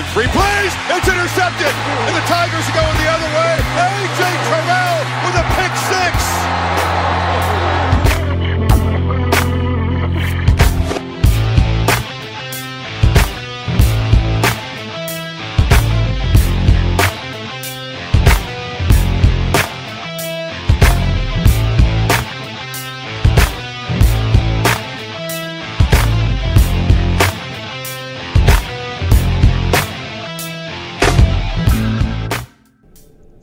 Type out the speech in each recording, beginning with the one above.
in three plays. It's intercepted. And the Tigers are going the other way. A.J. Terrell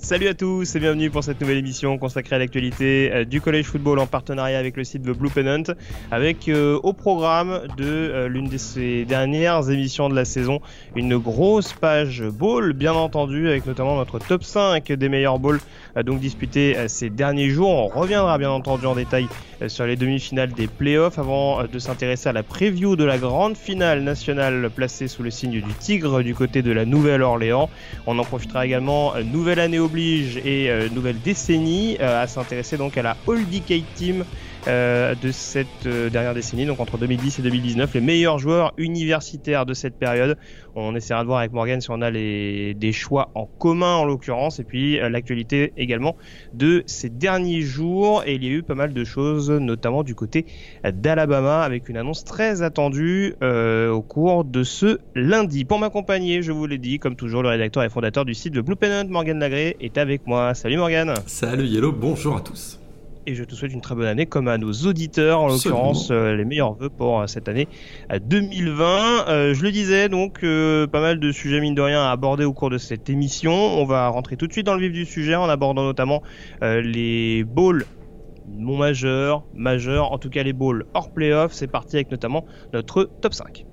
Salut à tous et bienvenue pour cette nouvelle émission consacrée à l'actualité euh, du college football en partenariat avec le site The Blue Pennant, avec euh, au programme de euh, l'une de ces dernières émissions de la saison une grosse page ball, bien entendu, avec notamment notre top 5 des meilleurs balls donc disputés ces derniers jours. On reviendra bien entendu en détail sur les demi-finales des playoffs avant de s'intéresser à la preview de la grande finale nationale placée sous le signe du tigre du côté de la Nouvelle-Orléans. On en profitera également, nouvelle année oblige et euh, nouvelle décennie euh, à s'intéresser donc à la All Decade Team euh, de cette dernière décennie, donc entre 2010 et 2019, les meilleurs joueurs universitaires de cette période. On essaiera de voir avec Morgan si on a les, des choix en commun en l'occurrence, et puis l'actualité également de ces derniers jours. Et il y a eu pas mal de choses, notamment du côté d'Alabama, avec une annonce très attendue au cours de ce lundi. Pour m'accompagner, je vous l'ai dit, comme toujours, le rédacteur et fondateur du site de Blue Pennant, Morgan Lagré, est avec moi. Salut Morgan. Salut Yellow, bonjour à tous et je te souhaite une très bonne année comme à nos auditeurs en l'occurrence euh, les meilleurs vœux pour euh, cette année 2020 euh, je le disais donc pas mal de sujets mine de rien à aborder au cours de cette émission. On va rentrer tout de suite dans le vif du sujet en abordant notamment les bowls non majeurs majeurs en tout cas les bowls hors playoff. C'est parti avec notamment notre top 5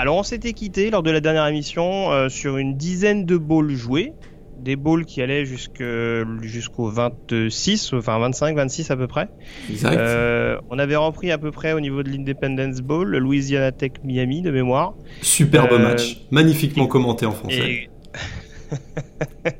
Alors on s'était quitté lors de la dernière émission euh, sur une dizaine de balls joués, des balls qui allaient jusqu'au 26, enfin 25, 26 à peu près. Exact. Euh, on avait repris à peu près au niveau de l'Independence Bowl, le Louisiana Tech Miami de mémoire. Superbe euh, match, magnifiquement et, commenté en français. Et...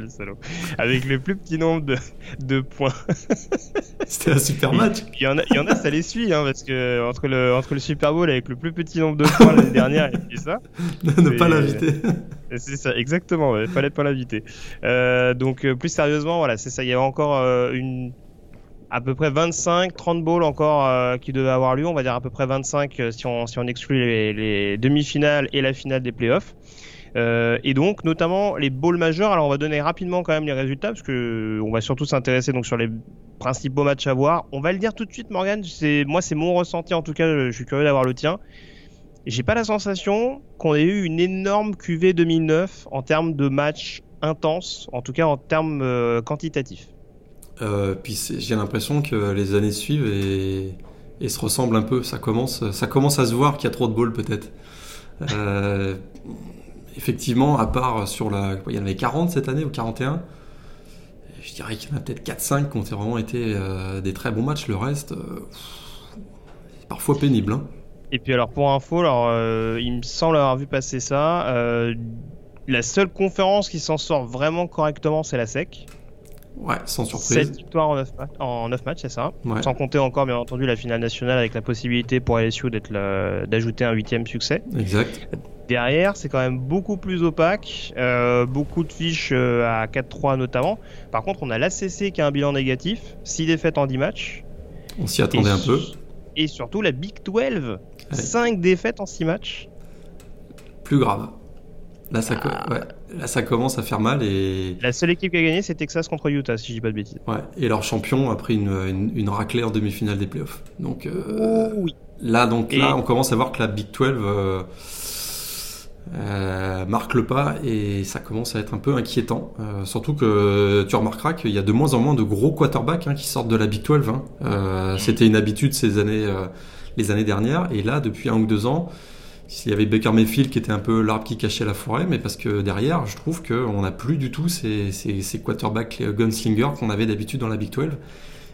le salaud. Avec le plus petit nombre de, de points. C'était un super match. Il y, en a, il y en a, ça les suit, hein, parce que entre le, entre le Super Bowl avec le plus petit nombre de points l'année dernière et ça. ne pas l'inviter. C'est ça, exactement, il fallait pas l'inviter. Euh, donc, plus sérieusement, voilà, c'est ça. Il y avait encore euh, une à peu près 25, 30 balls encore euh, qui devaient avoir lieu. On va dire à peu près 25 si on, si on exclut les, les demi-finales et la finale des playoffs. Euh, et donc, notamment les bowls majeurs. Alors, on va donner rapidement quand même les résultats parce que on va surtout s'intéresser donc sur les principaux matchs à voir. On va le dire tout de suite, Morgan. C'est moi, c'est mon ressenti en tout cas. Je, suis curieux d'avoir le tien. J'ai pas la sensation qu'on ait eu une énorme QV 2009 en termes de matchs intenses, en tout cas en termes euh, quantitatifs. Euh, puis j'ai l'impression que les années suivent et, se ressemblent un peu. Ça commence, ça commence à se voir qu'il y a trop de balls peut-être. Effectivement, à part sur la. Il y en avait 40 cette année ou 41. Je dirais qu'il y en a peut-être 4-5 qui ont vraiment été euh, des très bons matchs. Le reste, euh, c'est parfois pénible. Hein. Et puis, alors, pour info, alors, euh, il me semble avoir vu passer ça. la seule conférence qui s'en sort vraiment correctement, c'est la SEC. Ouais, sans surprise. 7 victoires en 9, en 9 matchs, c'est ça. Ouais. Sans compter encore, bien entendu, la finale nationale avec la possibilité pour LSU d'ajouter un huitième succès. Exact. Derrière, c'est quand même beaucoup plus opaque, euh, beaucoup de fiches euh, à 4-3 notamment. Par contre, on a l'ACC qui a un bilan négatif, 6 défaites en 10 matchs. On s'y attendait un peu. Et surtout la Big 12, ouais. 5 défaites en 6 matchs. Plus grave. Là ça, ah. ouais. Là, ça commence à faire mal et. La seule équipe qui a gagné, c'est Texas contre Utah, si je dis pas de bêtises. Ouais, et leur champion a pris une, une, une raclée en demi-finale des playoffs. Donc, euh, oh, oui. Là, donc, et... là, on commence à voir que la Big 12 euh, euh, marque le pas et ça commence à être un peu inquiétant. Euh, surtout que tu remarqueras qu'il y a de moins en moins de gros quarterbacks hein, qui sortent de la Big 12. Hein. Euh, C'était une habitude ces années, les années dernières. Et là, depuis un ou deux ans, il y avait Baker Mayfield qui était un peu l'arbre qui cachait la forêt, mais parce que derrière, je trouve qu'on n'a plus du tout ces, ces, ces quarterbacks gunslingers qu'on avait d'habitude dans la Big 12.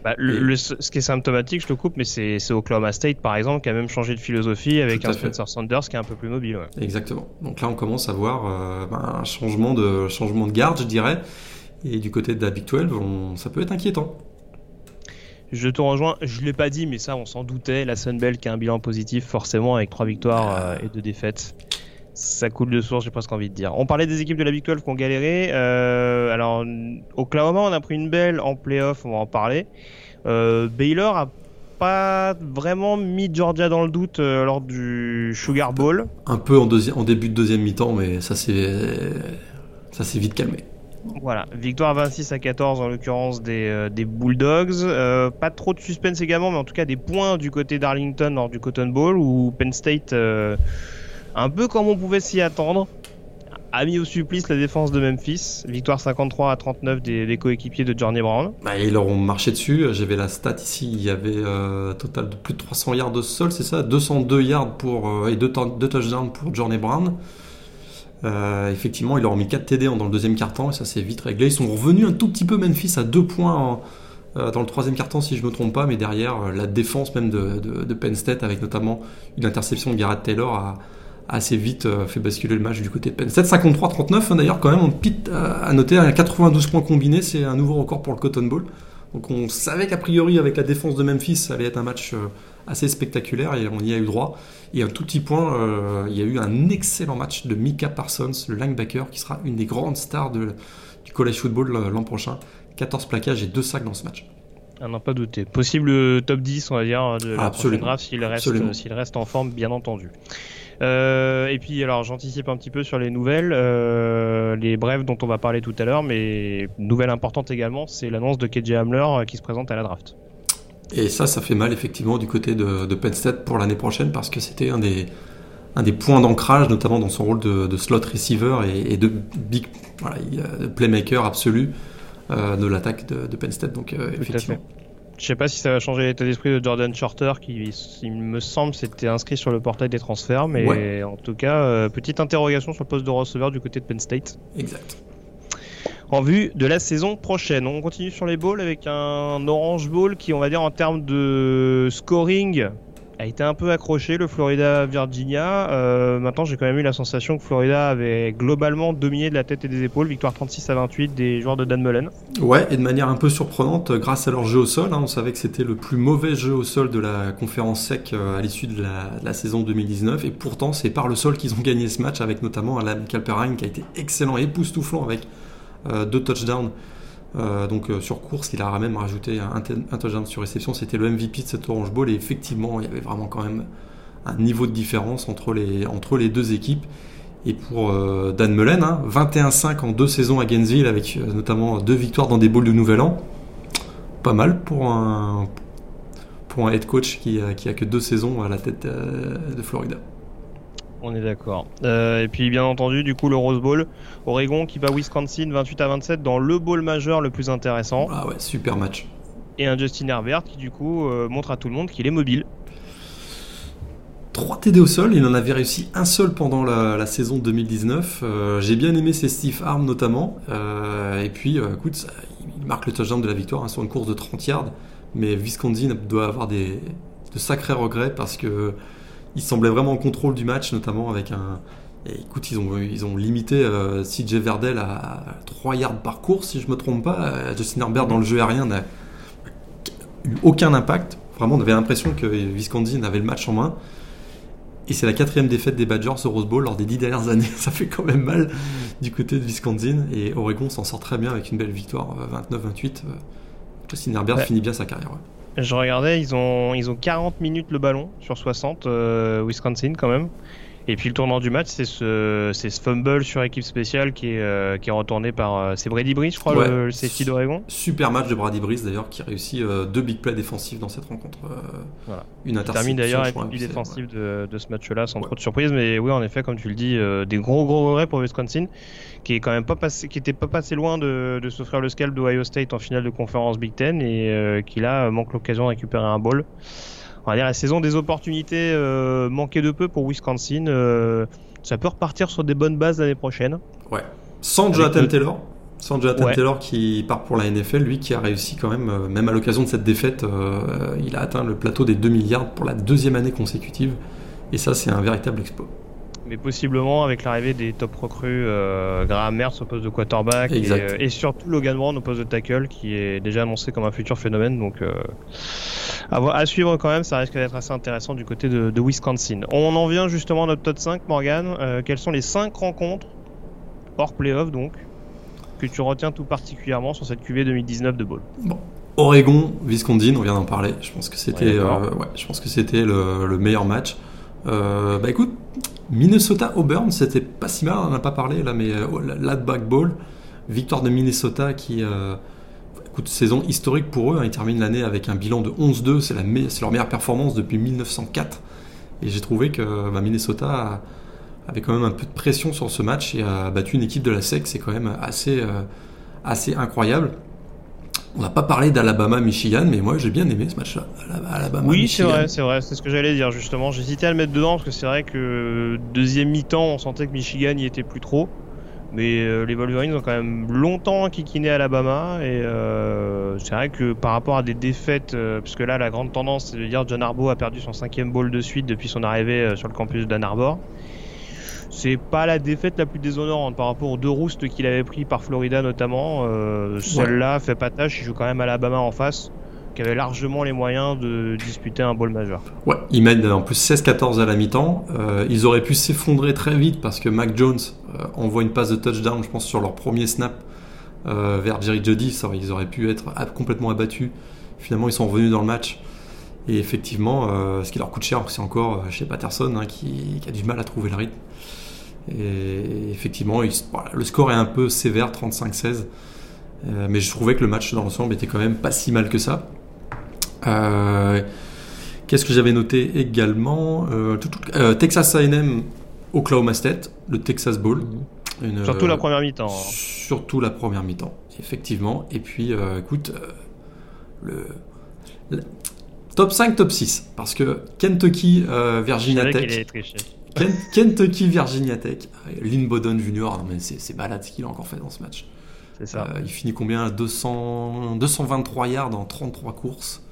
Bah, le, ce qui est symptomatique, je te coupe, mais c'est Oklahoma State par exemple qui a même changé de philosophie avec un Spencer Sanders qui est un peu plus mobile. Exactement. Donc là, on commence à voir euh, bah, un changement de, changement de garde, je dirais. Et du côté de la Big 12, ça peut être inquiétant. Je te rejoins, je l'ai pas dit, mais ça on s'en doutait. La Sunbelt qui a un bilan positif forcément avec trois victoires ah. euh, et deux défaites. Ça coule de source, j'ai presque envie de dire. On parlait des équipes de la Big 12 qui ont galéré. Euh, alors, Oklahoma, on a pris une belle en playoff, on va en parler. Euh, Baylor a pas vraiment mis Georgia dans le doute euh, lors du Sugar Bowl. Un peu en, en début de deuxième mi-temps, mais ça s'est vite calmé. Voilà, victoire 26 à 14 en l'occurrence des, euh, des, Bulldogs. pas trop de suspense également, mais en tout cas des points du côté d'Arlington lors du Cotton Bowl où Penn State un peu comme on pouvait s'y attendre, a mis au supplice la défense de Memphis. Victoire 53 à 39 des, coéquipiers de Johnny Brown. Bah, ils leur ont marché dessus. J'avais la stat ici. Il y avait euh, un total de plus de 300 yards de sol, c'est ça? 202 yards pour, euh, et 2, touchdowns pour Johnny Brown. Euh, effectivement, ils leur ont mis 4 TD dans le deuxième quart-temps et ça s'est vite réglé. Ils sont revenus un tout petit peu Memphis à 2 points dans le troisième quart-temps si je ne me trompe pas, mais derrière la défense même de, Penn State avec notamment une interception de Garrett Taylor a, assez vite euh, fait basculer le match du côté de Penn. 7-53-39 hein, d'ailleurs quand même on pite euh, à noter, 92 points combinés, c'est un nouveau record pour le Cotton Bowl. Donc on savait qu'a priori avec la défense de Memphis ça allait être un match euh, assez spectaculaire et on y a eu droit. Et un tout petit point, il y a eu un excellent match de Mika Parsons, le linebacker, qui sera une des grandes stars de, du college football l'an prochain. 14 plaquages et 2 sacs dans ce match. Ah non, pas douter. Possible top 10, on va dire, de la prochaine draft s'il reste, s'il reste en forme, bien entendu. Euh, et puis, alors, j'anticipe un petit peu sur les nouvelles, euh, les brèves dont on va parler tout à l'heure, mais nouvelle importante également, c'est l'annonce de KJ Hamler euh, qui se présente à la draft. Et ça, ça fait mal effectivement du côté de, de Penn State pour l'année prochaine parce que c'était un des, un des points d'ancrage, notamment dans son rôle de, slot receiver et, de big voilà, playmaker absolu de l'attaque de, Penn State. Donc, effectivement. Je sais pas si ça va changer l'état d'esprit de Jordan Shorter, qui, il me semble, s'était inscrit sur le portail des transferts, mais en tout cas, euh, petite interrogation sur le poste de receveur du côté de Penn State. Exact. En vue de la saison prochaine, on continue sur les balls avec un Orange Bowl qui, on va dire, en termes de scoring, a été un peu accroché, le Florida-Virginia. Euh, maintenant, j'ai quand même eu la sensation que Florida avait globalement dominé de la tête et des épaules. Victoire 36 à 28 des joueurs de Dan Mullen. Ouais, et de manière un peu surprenante, grâce à leur jeu au sol. Hein, on savait que c'était le plus mauvais jeu au sol de la conférence sec euh, à l'issue de, la, saison 2019. Et pourtant, c'est par le sol qu'ils ont gagné ce match, avec notamment Alan Calperine qui a été excellent et époustouflant avec euh, deux touchdowns. Euh, donc euh, sur course, il a même rajouté un, touchdown sur réception. C'était le MVP de cette Orange Bowl et effectivement, il y avait vraiment quand même un niveau de différence entre les, entre les deux équipes. Et pour euh, Dan Mullen, 21-5 hein, en deux saisons à Gainesville avec notamment deux victoires dans des bowls de Nouvel An. Pas mal pour un, pour un head coach qui, qui a que deux saisons à la tête de Florida. On est d'accord. Euh, et puis bien entendu, du coup, le Rose Bowl, Oregon qui bat Wisconsin 28 à 27 dans le bowl majeur le plus intéressant. Ah ouais, super match. Et un Justin Herbert qui du coup euh, montre à tout le monde qu'il est mobile. 3 TD au sol, il en avait réussi un seul pendant la, saison 2019. Euh, j'ai bien aimé ses Steve Arm notamment. et puis, écoute, il marque le touchdown de la victoire hein, sur une course de 30 yards. Mais Wisconsin doit avoir des, de sacrés regrets parce que il semblait vraiment en contrôle du match, notamment avec un. écoute, ils ont, ils ont limité euh, CJ Verdel à 3 yards par course, si je me trompe pas. Euh, Justin Herbert dans le jeu aérien n'a eu aucun impact. Vraiment, on avait l'impression que Visconti avait le match en main. Et c'est la quatrième défaite des Badgers au Rose Bowl lors des dix dernières années. Ça fait quand même mal du côté de Wisconsin. Et Oregon s'en sort très bien avec une belle victoire 29-28. Euh, Justin Herbert finit bien sa carrière. Je regardais, ils ont, ils ont 40 minutes le ballon sur 60, euh, Wisconsin quand même. Et puis le tournant du match, c'est ce, ce fumble sur équipe spéciale qui est, euh, qui est retourné par. Euh, c'est Brady Breeze, je crois, le, safety d'Oregon. Super match de Brady Breeze d'ailleurs, qui réussit deux big plays défensifs dans cette rencontre. voilà. Une interception. termine d'ailleurs MVP défensif de, de, ce match-là, sans trop de surprise. Mais oui, en effet, comme tu le dis, des gros gros regrets pour Wisconsin, qui est quand même pas passé, qui était pas passé loin de, de s'offrir le scalp d'Ohio State en finale de conférence Big Ten et qui là manque l'occasion de récupérer un ball on va dire la saison des opportunités euh, manquait de peu pour Wisconsin. Euh, ça peut repartir sur des bonnes bases l'année prochaine. Ouais. Sans Jonathan Taylor. Sans Jonathan Taylor qui part pour la NFL, lui qui a réussi quand même, euh, même à l'occasion de cette défaite, euh, il a atteint le plateau des 2 milliards pour la deuxième année consécutive. Et ça, c'est un véritable exploit. Mais possiblement avec l'arrivée des top recrues, euh, Graham Mertz au poste de quarterback et, surtout Logan Brown au poste de tackle qui est déjà annoncé comme un futur phénomène. Donc à, suivre quand même, ça risque d'être assez intéressant du côté de, de, Wisconsin. On en vient justement à notre top 5, Morgan. quelles sont les 5 rencontres hors playoff donc que tu retiens tout particulièrement sur cette QV 2019 de Ball? Bon. Oregon, Wisconsin, on vient d'en parler. Je pense que c'était, euh, je pense que c'était le, meilleur match. Euh, bah écoute, Minnesota Auburn, c'était pas si mal, on n'en a pas parlé là, mais euh, l'Adback Bowl, victoire de Minnesota qui, écoute, saison historique pour eux. Hein. ils terminent l'année avec un bilan de 11-2, c'est, leur meilleure performance depuis 1904. Et j'ai trouvé que bah, Minnesota avait quand même un peu de pression sur ce match et a battu une équipe de la SEC, c'est quand même euh, assez incroyable. On n'a pas parlé d'Alabama-Michigan, mais moi j'ai bien aimé ce match-là. Alabama, oui, c'est vrai, c'est vrai, c'est ce que j'allais dire justement. J'hésitais à le mettre dedans parce que c'est vrai que deuxième mi-temps, on sentait que Michigan y était plus trop. Mais euh, les Wolverines ont quand même longtemps kikiné Alabama et euh, c'est vrai que par rapport à des défaites, puisque là la grande tendance c'est de dire John Arbo a perdu son cinquième ball de suite depuis son arrivée sur le campus d'Ann Arbor. C'est pas la défaite la plus déshonorante par rapport aux deux roustes qu'il avait pris par Florida notamment. Euh, Celle-là fait pas tâche, il joue quand même Alabama en face, qui avait largement les moyens de disputer un bowl majeur. Ouais, ils mènent en plus 16-14 à la mi-temps. Euh, ils auraient pu s'effondrer très vite parce que Mac Jones euh, envoie une passe de touchdown, je pense, sur leur premier snap euh, vers Jerry Jody. Ils auraient pu être complètement abattus. Finalement, ils sont revenus dans le match. Et effectivement, ce qui leur coûte cher, c'est encore chez Patterson hein, qui, qui, a du mal à trouver le rythme. Et effectivement, le score est un peu sévère, 35-16. Euh, mais je trouvais que le match dans l'ensemble était quand même pas si mal que ça. Euh, qu'est-ce que j'avais noté également euh, Texas AM, Oklahoma State, le Texas Bowl. Mhm. surtout la première mi-temps. Hein. Surtout la première mi-temps, effectivement. Et puis, écoute, le, top 5, top 6. Parce que Kentucky, Virginia Tech. Kentucky, Virginia Tech. Lynn Bowden Jr., mais c'est balade ce qu'il a encore fait dans ce match. C'est ça. Euh, il finit combien? 200, 223 yards en 33 courses.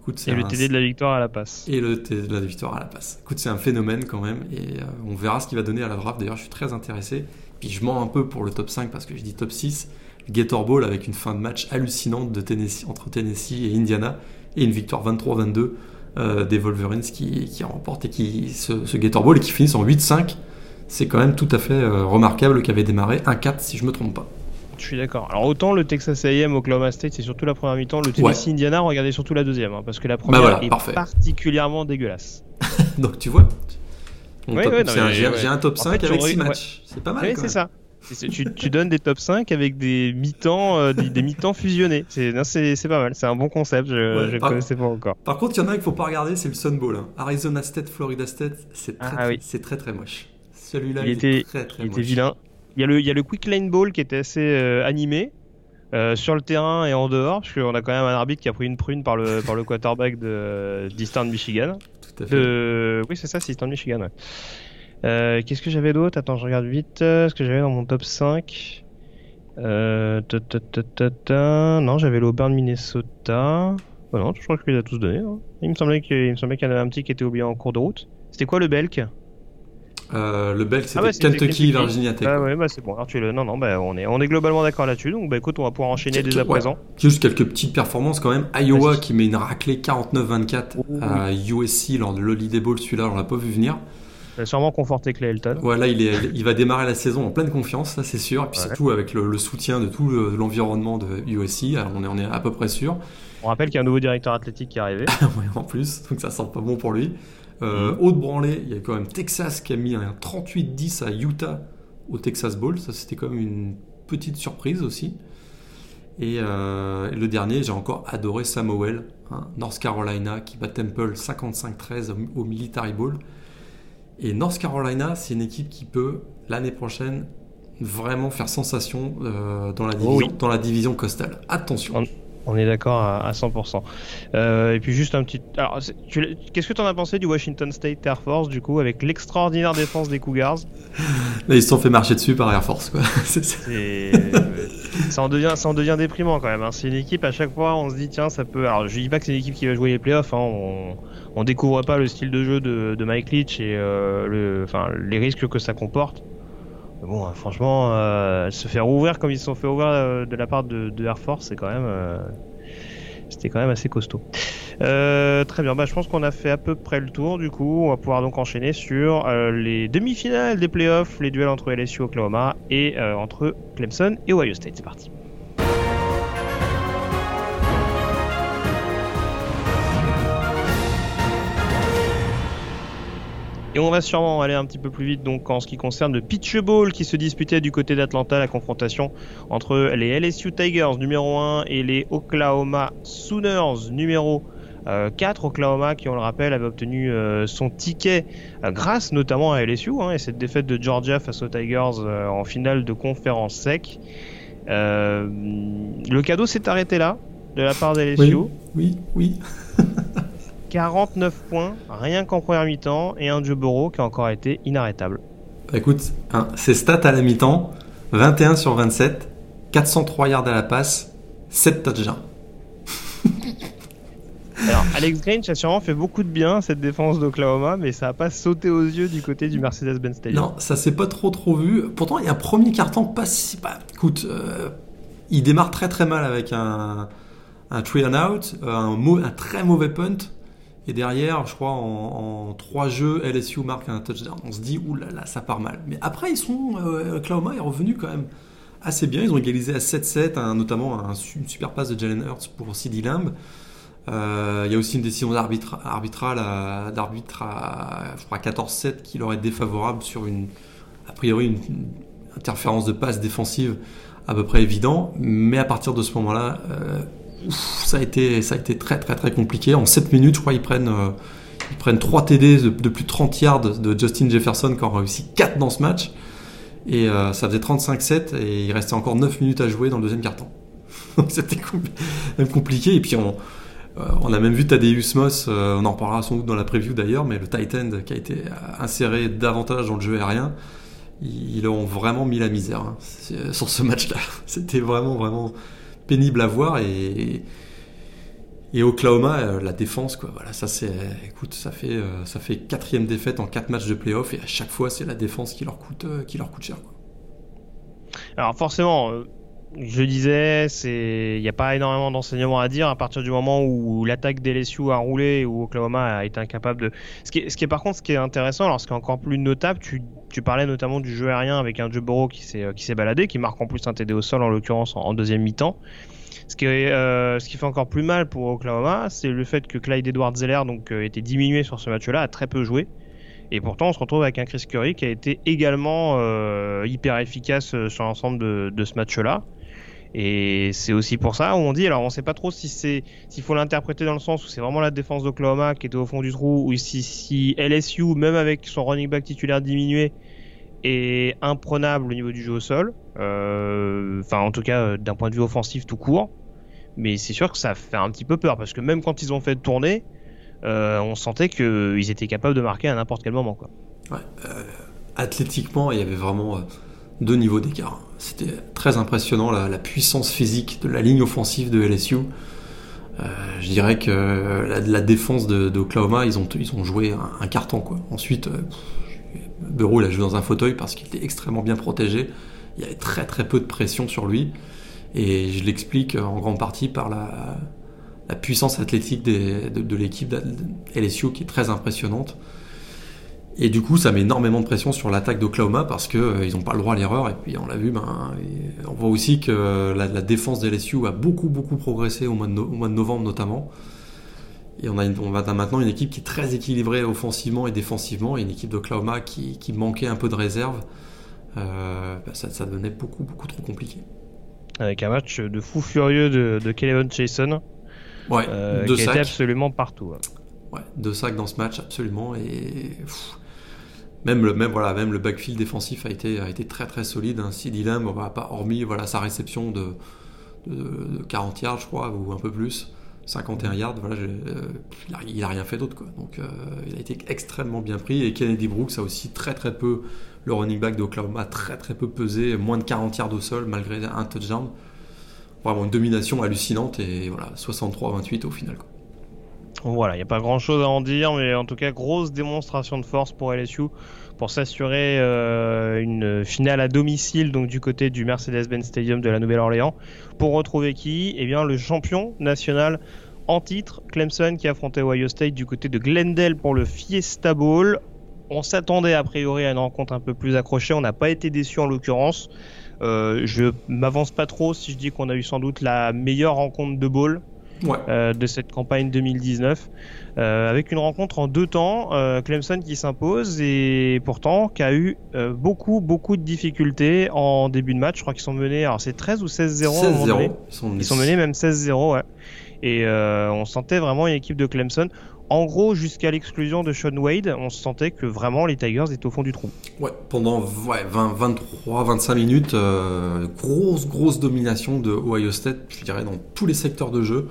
Écoute, et le TD de la victoire à la passe. Et le TD de la victoire à la passe. Écoute, c'est un phénomène quand même. Et euh, on verra ce qu'il va donner à la draft. D'ailleurs, je suis très intéressé. Puis je mens un peu pour le top 5 parce que je dis top 6. Gator Ball avec une fin de match hallucinante de Tennessee, entre Tennessee et Indiana. Et une victoire 23-22 euh, des Wolverines qui, qui remportent qui, ce, ce Gator Ball et qui finissent en 8-5. C'est quand même tout à fait euh, remarquable qui avait démarré 1-4 si je me trompe pas. Je suis d'accord. Alors autant le Texas A&M Oklahoma State c'est surtout la première mi-temps, le Tennessee Indiana regardez surtout la deuxième hein, parce que la bah première est particulièrement dégueulasse. Donc tu vois. J'ai un top 5 avec 6 matchs. C'est pas mal. Oui, c'est ça. Tu, donnes des top 5 avec des mi-temps euh, des, mi-temps fusionnés. C'est pas mal, c'est un bon concept, je ne connaissais pas encore. Par contre, il y en a un qu'il faut pas regarder, c'est le Sun Bowl. Hein. Arizona State, Florida State, c'est très, ah très, très, très moche. Celui-là, il, était, très, très il était vilain. Il y, a le, il y a le Quick Lane Bowl qui était assez euh, animé. Euh, sur le terrain et en dehors, parce qu'on a quand même un arbitre qui a pris une prune par le, par le quarterback de d'Eastern Michigan. Tout à fait. Oui, c'est ça, c'est Eastern Michigan. Ouais. Euh, qu'est-ce que j'avais d'autre? Attends, je regarde vite euh, ce que j'avais dans mon top 5. Euh, non, j'avais l'Auburn Minnesota. Oh non, je crois que je les ai tous donnés. Hein. Il me semblait qu'il y en avait un petit qui était oublié en cours de route. C'était quoi le Belk? Euh, le Belk, c'était ah Kentucky, Virginia Tech. Ah ouais, bah c'est bon. Alors, tu le... Non, non, bah, on, est, on est globalement d'accord là-dessus. Donc, bah, écoute, on va pouvoir enchaîner dès à présent. Juste quelques petites performances quand même. Iowa qui met une raclée 49-24 à USC lors de l'Holiday Bowl. Celui-là, on l'a pas vu venir. Il a sûrement conforté Clay Elton. Voilà, il, est, il va démarrer la saison en pleine confiance, ça c'est sûr. Et puis surtout avec le, soutien de tout l'environnement de USC, on est, on est à peu près sûr. On rappelle qu'il y a un nouveau directeur athlétique qui est arrivé. ouais, en plus, donc ça sent pas bon pour lui. Euh, mm. Autre branlée, il y a quand même Texas qui a mis un 38-10 à Utah au Texas Bowl. Ça, c'était comme une petite surprise aussi. Et euh, le dernier, j'ai encore adoré Samuel, hein, North Carolina, qui bat Temple 55-13 au Military Bowl. Et North Carolina, c'est une équipe qui peut, l'année prochaine, vraiment faire sensation euh, dans, la division, dans la division costale. Attention. On est d'accord à, 100%. Euh, et puis juste un petit. Alors, qu'est-ce que tu en as pensé du Washington State Air Force du coup avec l'extraordinaire défense des Cougars? Là, ils se sont fait marcher dessus par Air Force quoi. ça en devient, ça en devient déprimant quand même. Hein. C'est une équipe à chaque fois, on se dit tiens ça peut. Alors je dis pas que c'est une équipe qui va jouer les playoffs. Hein. On, on découvre pas le style de jeu de, Mike Leach et euh, le, les risques que ça comporte. Bon, hein, franchement, euh, se faire ouvrir comme ils se sont fait ouvrir euh, de la part de, Air Force, c'est quand même, euh, c'était quand même assez costaud. Très bien, bah, je pense qu'on a fait à peu près le tour. Du coup, on va pouvoir donc enchaîner sur les demi-finales des playoffs, les duels entre LSU Oklahoma et entre Clemson et Ohio State. C'est parti. Et on va sûrement aller un petit peu plus vite donc en ce qui concerne le Pitch Bowl qui se disputait du côté d'Atlanta, la confrontation entre les LSU Tigers numéro 1 et les Oklahoma Sooners numéro 4. Euh, Oklahoma qui, on le rappelle, avait obtenu euh, son ticket euh, grâce notamment à LSU hein, et cette défaite de Georgia face aux Tigers en finale de conférence sec. le cadeau s'est arrêté là de la part LSU. Oui, oui. oui. 49 points, rien qu'en première mi-temps, et un Joe Burrow qui a encore été inarrêtable. Bah écoute, hein, ses stats à la mi-temps, 21 sur 27, 403 yards à la passe, 7 touchdowns. Alex Grange a sûrement fait beaucoup de bien cette défense d'Oklahoma, mais ça n'a pas sauté aux yeux du côté du Mercedes-Benz Stadium. Non, ça s'est pas trop trop vu. Pourtant, il y a un premier carton pas si. Bah, écoute, euh, il démarre très très mal avec un, un three and out, un, un très mauvais punt. Et derrière, je crois, en, trois jeux, LSU marque un touchdown. On se dit, oulala, là là, ça part mal. Mais après, ils sont, euh, Oklahoma est revenu quand même assez bien. Ils ont égalisé à 7-7, hein, notamment un, une super passe de Jalen Hurts pour CD Lamb. Euh, il y a aussi une décision arbitrale d'arbitre à, je crois, 14-7 qui leur est défavorable sur une, a priori, une, interférence de passe défensive à peu près évident. Mais à partir de ce moment-là, euh, ça a été, très très très compliqué. En 7 minutes, je crois, ils prennent, euh, ils prennent 3 TD de, plus de 30 yards de Justin Jefferson qui en réussi 4 dans ce match. Et euh, ça faisait 35-7 et il restait encore 9 minutes à jouer dans le deuxième carton. Donc c'était compliqué. Et puis on, euh, on a même vu Tadeusz Moss, on en reparlera sans doute dans la preview d'ailleurs, mais le tight end qui a été inséré davantage dans le jeu aérien, ils, ont vraiment mis la misère hein, sur ce match-là. C'était vraiment vraiment pénible à voir et, Oklahoma, euh, la défense, quoi. Voilà, ça c'est, écoute, ça fait, euh, ça fait quatrième défaite en quatre matchs de playoff et à chaque fois c'est la défense qui leur coûte, euh, qui leur coûte cher. Alors forcément, je disais, il n'y a pas énormément d'enseignements à dire à partir du moment où l'attaque des LSU a roulé, où Oklahoma a été incapable de. Ce qui est, par contre, ce qui est intéressant, alors ce qui est encore plus notable, tu, parlais notamment du jeu aérien avec un Joe Burrow qui s'est, qui s'est baladé, qui marque en plus un TD au sol en l'occurrence en, deuxième mi-temps. Ce qui, euh, ce qui fait encore plus mal pour Oklahoma, c'est le fait que Clyde Edwards-Zeller donc euh, était diminué sur ce match-là, a très peu joué. Et pourtant, on se retrouve avec un Chris Curry qui a été également euh, hyper efficace euh, sur l'ensemble de ce match-là. Et c'est aussi pour ça où on dit, alors on sait pas trop si c'est, s'il faut l'interpréter dans le sens où c'est vraiment la défense d'Oklahoma qui était au fond du trou, ou si, LSU, même avec son running back titulaire diminué, est imprenable au niveau du jeu au sol. Euh, enfin, en tout cas, euh, d'un point de vue offensif tout court. Mais c'est sûr que ça fait un petit peu peur parce que même quand ils ont fait tourner, euh, on sentait qu'ils étaient capables de marquer à n'importe quel moment. Ouais, athlétiquement, il y avait vraiment deux niveaux d'écart. C'était très impressionnant la, puissance physique de la ligne offensive de LSU. Euh, je dirais que la, défense d'Oklahoma, ils ont, ils ont joué un, carton. Quoi. Ensuite, euh, Bureau, il a joué dans un fauteuil parce qu'il était extrêmement bien protégé. Il y avait très très peu de pression sur lui. Et je l'explique en grande partie par la, puissance athlétique de, de l'équipe LSU qui est très impressionnante. Et du coup, ça met énormément de pression sur l'attaque d'Oklahoma parce qu'ils euh, n'ont pas le droit à l'erreur. Et puis, on l'a vu, ben, on voit aussi que la, défense des LSU a beaucoup, beaucoup progressé au mois de, mois de novembre notamment. Et on a, on a maintenant une équipe qui est très équilibrée offensivement et défensivement, et une équipe d'Oklahoma qui, qui manquait un peu de réserve. Euh, ben, ça, ça, devenait beaucoup, beaucoup trop compliqué. Avec un match de fou furieux de, de Kevin Jason. Ouais, euh, qui était absolument partout. Ouais, deux sacs dans ce match, absolument. Et même le, même, voilà, même le backfield défensif a été, très très solide. Hein. CD Lamb, pas, hormis voilà, sa réception de, de, 40 yards, je crois, ou un peu plus. 51 yards, voilà, il, a, rien fait d'autre. Donc il a été extrêmement bien pris. Et Kennedy Brooks a aussi très très peu, le running back d'Oklahoma, très très peu pesé, moins de 40 yards au sol malgré un touchdown. Vraiment une domination hallucinante et voilà, 63-28 au final. Voilà, il n'y a pas grand chose à en dire, mais en tout cas, grosse démonstration de force pour LSU pour s'assurer euh, une finale à domicile, donc du côté du Mercedes-Benz Stadium de la Nouvelle-Orléans, pour retrouver qui? Eh bien, le champion national en titre, Clemson, qui affrontait Ohio State du côté de Glendale pour le Fiesta Bowl. On s'attendait a priori à une rencontre un peu plus accrochée, on n'a pas été déçu en l'occurrence. Euh, je m'avance pas trop si je dis qu'on a eu sans doute la meilleure rencontre de bowl euh, de cette campagne 2019, euh, avec une rencontre en deux temps, euh, Clemson qui s'impose et pourtant qui a eu beaucoup beaucoup de difficultés en début de match. Je crois qu'ils sont menés, alors c'est 13 ou 16-0 16-0. Ils, sont... menés même 16-0, ouais. Et on sentait vraiment une équipe de Clemson. En gros, jusqu'à l'exclusion de Sean Wade, on se sentait que vraiment les Tigers étaient au fond du trou. Ouais, pendant 20, 23, 25 minutes, grosse, grosse domination de Ohio State, je dirais, dans tous les secteurs de jeu.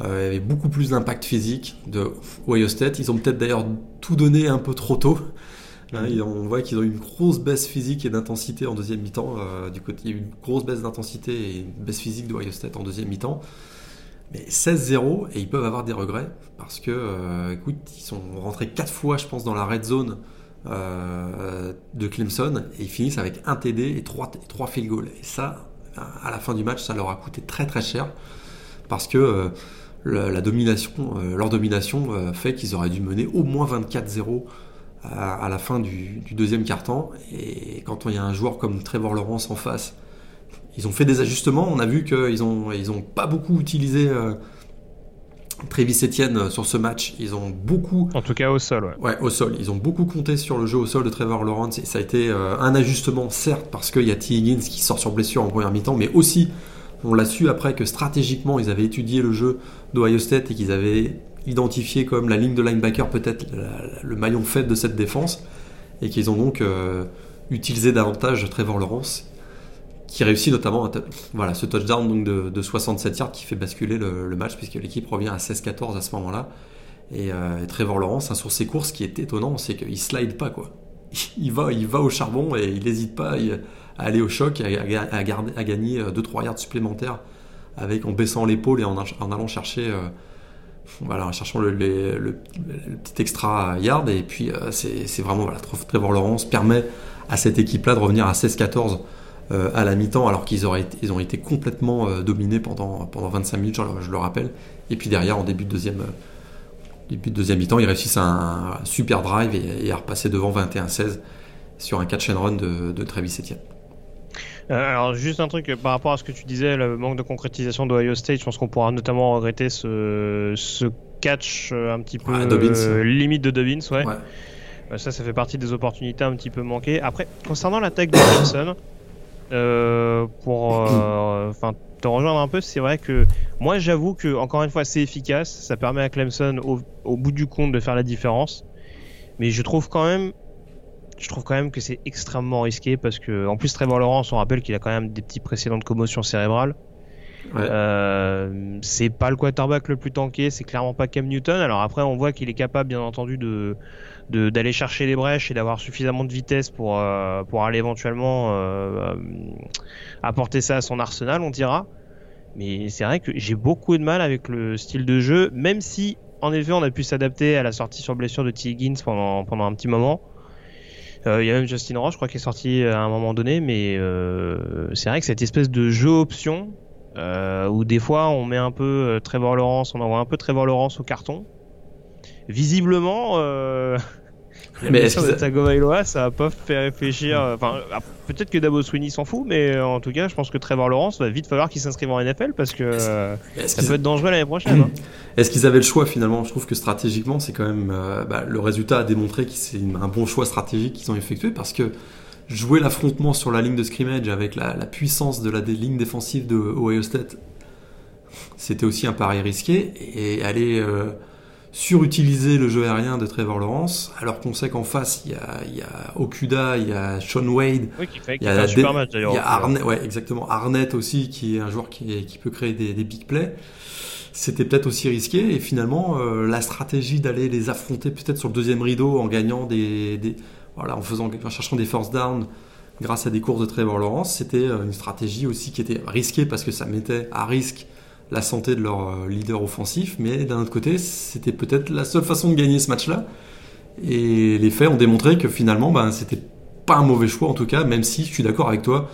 Euh, il y avait beaucoup plus d'impact physique de Ohio State. Ils ont peut-être d'ailleurs tout donné un peu trop tôt. Hein, on voit qu'ils ont eu une grosse baisse physique et d'intensité en deuxième mi-temps. Euh, du côté, il y a eu une grosse baisse d'intensité et une baisse physique de Ohio State en deuxième mi-temps. Mais 16-0 et ils peuvent avoir des regrets parce que, euh, écoute, ils sont rentrés quatre fois, je pense, dans la red zone de Clemson et ils finissent avec un TD et trois, trois field goals. Et ça, à la fin du match, ça leur a coûté très très cher parce que la domination, euh, leur domination euh, fait qu'ils auraient dû mener au moins 24-0 à, la fin du, deuxième quart-temps. Et quand il y a un joueur comme Trevor Lawrence en face, ils ont fait des ajustements. On a vu qu'ils n'ont ils ont pas beaucoup utilisé euh, Travis Etienne sur ce match. Ils ont beaucoup. En tout cas au sol, ouais. Ouais, au sol. Ils ont beaucoup compté sur le jeu au sol de Trevor Lawrence. Et ça a été un ajustement, certes, parce qu'il y a T. Higgins qui sort sur blessure en première mi-temps, mais aussi on l'a su après que stratégiquement, ils avaient étudié le jeu d'Ohio State et qu'ils avaient identifié comme la ligne de linebacker peut-être le maillon faible de cette défense et qu'ils ont donc euh, utilisé davantage Trevor Lawrence qui réussit notamment voilà, ce touchdown donc de, 67 yards qui fait basculer le, match puisque l'équipe revient à 16-14 à ce moment-là. Et, euh, Trevor Lawrence, sur ses courses, ce qui est étonnant, c'est qu'il slide pas quoi. Il va, il va au charbon et il n'hésite pas à aller au choc, et à, gagner 2-3 euh, yards supplémentaires avec, en baissant l'épaule et en, allant chercher euh, voilà, cherchant le, petit extra yard. Et puis, c'est vraiment, voilà, Trevor Lawrence permet à cette équipe-là de revenir à 16-14 à la mi-temps, alors qu'ils ils ont été complètement dominés pendant, pendant 25 minutes, je, le rappelle. Et puis derrière, en début de deuxième, début de deuxième mi-temps, ils réussissent un, super drive et, à repasser devant 21-16 sur un catch and run de, de Travis Etienne. Euh, alors juste un truc par rapport à ce que tu disais, le manque de concrétisation d'Ohio State, je pense qu'on pourra notamment regretter ce, ce catch euh, un petit peu euh, limite de Dobbins, ouais. ça, ça fait partie des opportunités un petit peu manquées. Après, concernant l'attaque de Clemson, pour enfin te rejoindre un peu, c'est vrai que moi j'avoue que encore une fois c'est efficace, ça permet à Clemson au, au bout du compte de faire la différence, mais je trouve quand même je trouve quand même que c'est extrêmement risqué parce que, en plus, Trevor Lawrence, on rappelle qu'il a quand même des petits précédents de commotion cérébrale. Euh, c'est pas le quarterback le plus tanké, c'est clairement pas Cam Newton. Alors après, on voit qu'il est capable, bien entendu, de d'aller chercher les brèches et d'avoir suffisamment de vitesse pour euh, aller éventuellement euh, apporter ça à son arsenal, on dira. Mais c'est vrai que j'ai beaucoup de mal avec le style de jeu, même si en effet on a pu s'adapter à la sortie sur blessure de T. Higgins pendant un petit moment. Euh, il y a même Justin Roche, je crois, qui est sorti à un moment donné, mais euh, c'est vrai que cette espèce de jeu option, euh, où des fois on met un peu Trevor Lawrence, on envoie un peu Trevor Lawrence au carton. Visiblement, mais est-ce que Tagovailoa, ça va pas fait réfléchir. Enfin, ah, peut-être que Dabo Sweeney s'en fout, mais en tout cas, je pense que Trevor Lawrence va vite falloir qu'il s'inscrive en NFL parce que ça peut être dangereux l'année prochaine. Hein. Est-ce qu'ils avaient le choix finalement? Je trouve que stratégiquement, c'est quand même euh, bah, le résultat a démontré que c'est un bon choix stratégique qu'ils ont effectué parce que jouer l'affrontement sur la ligne de scrimmage avec la, puissance de la ligne défensive de Ohio State, c'était aussi un pari risqué et aller euh, surutiliser le jeu aérien de Trevor Lawrence, alors qu'on sait qu'en face, il y a, il y a Okuda, il y a Sean Wade, Oui, qui fait, qui il y fait a, un des- super match d'ailleurs. il y a Arnett, ouais, exactement. Arnett aussi, qui est un joueur qui, est- qui peut créer des, des big plays. C'était peut-être aussi risqué. Et finalement, euh, la stratégie d'aller les affronter peut-être sur le deuxième rideau en gagnant des, des- voilà, en faisant, en cherchant des first down grâce à des courses de Trevor Lawrence, c'était euh, une stratégie aussi qui était risquée parce que ça mettait à risque la santé de leur euh, leader offensif. Mais d'un autre côté, c'était peut-être la seule façon de gagner ce match-là. Et les faits ont démontré que finalement, ben, c'était pas un mauvais choix en tout cas, même si je suis d'accord avec toi.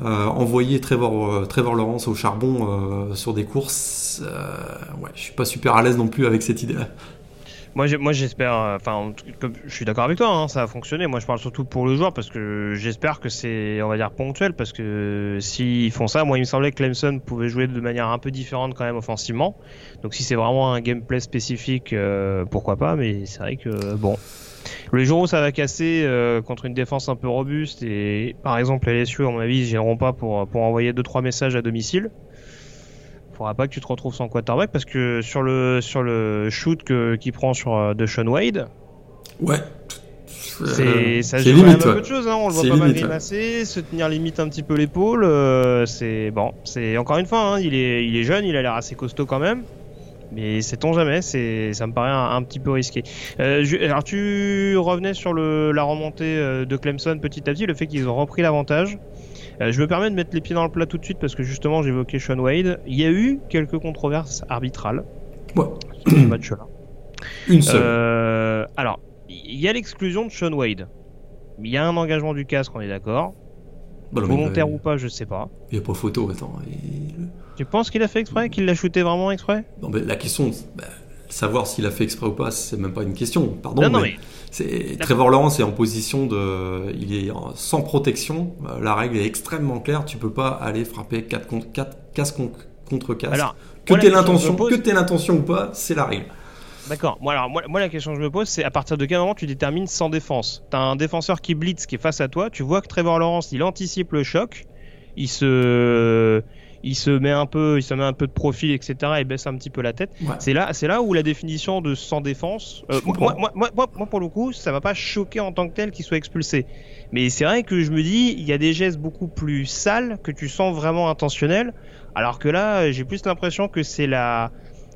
euh, envoyer Trevor, euh, Trevor Lawrence au charbon sur des courses, ouais, je suis pas super à l'aise non plus avec cette idée-là. Moi, moi j'espère, euh, enfin, je suis d'accord avec toi, hein, ça a fonctionné. Moi, je parle surtout pour le joueur parce que j'espère que c'est, on va dire, ponctuel. Parce que s'ils font ça, moi, il me semblait que Clemson pouvait jouer de manière un peu différente quand même offensivement. Donc, si c'est vraiment un gameplay spécifique, euh, pourquoi pas. Mais c'est vrai que bon, le jour où ça va casser euh, contre une défense un peu robuste et, par exemple, LSU, à mon avis, ils gêneront pas pour pour envoyer deux trois messages à domicile. Faudra pas que tu te retrouves sans quarterback parce que sur le sur le shoot que qu'il prend sur euh, de Sean Wade, Ouais. c'est ça c'est joue quand même limite. un peu de choses. Hein. On le voit pas mal limite, ouais. grimacer, se tenir limite un petit peu l'épaule. euh, c'est bon, c'est encore une fois, hein, il est il est jeune, il a l'air assez costaud quand même. Mais sait-on jamais, c'est ça me paraît un, un petit peu risqué. Euh, je- alors tu revenais sur le, la remontée euh, de Clemson petit à petit, le fait qu'ils ont repris l'avantage. Euh, je me permets de mettre les pieds dans le plat tout de suite parce que justement j'évoquais Sean Wade. Il y a eu quelques controverses arbitrales Ouais. sur ce match-là. Une seule. Euh, alors, il y a l'exclusion de Sean Wade. Il y a un engagement du casque, on est d'accord. Bah non, Volontaire il ou pas, je sais pas. n'y a pas photo, attends. il- Tu penses qu'il a fait exprès? Qu'il l'a shooté vraiment exprès? Non, mais la question, bah, savoir s'il a fait exprès ou pas, c'est même pas une question. Pardon. Non, non, mais Trevor Lawrence est en position de, il est sans protection. Euh, La règle est extrêmement claire. Tu peux pas aller frapper 4 contre 4, casque con- contre alors, que t'aies l'intention, me pose- que t'aies l'intention ou pas, c'est la règle. d'accord. Moi, alors, moi, moi, la question que je me pose, c'est à partir de quel moment tu détermines sans défense? T'as un défenseur qui blitz, qui est face à toi. Tu vois que Trevor Lawrence, il anticipe le choc. Il se, il se met un peu, il se met un peu de profil, etc. Il baisse un petit peu la tête. Ouais. C'est là, c'est là où la définition de sans défense. euh, moi, moi, moi, pour le coup, ça m'a pas choqué en tant que tel qu'il soit expulsé. Mais c'est vrai que je me dis, il y a des gestes beaucoup plus sales que tu sens vraiment intentionnels. Alors que là, j'ai plus l'impression que c'est la,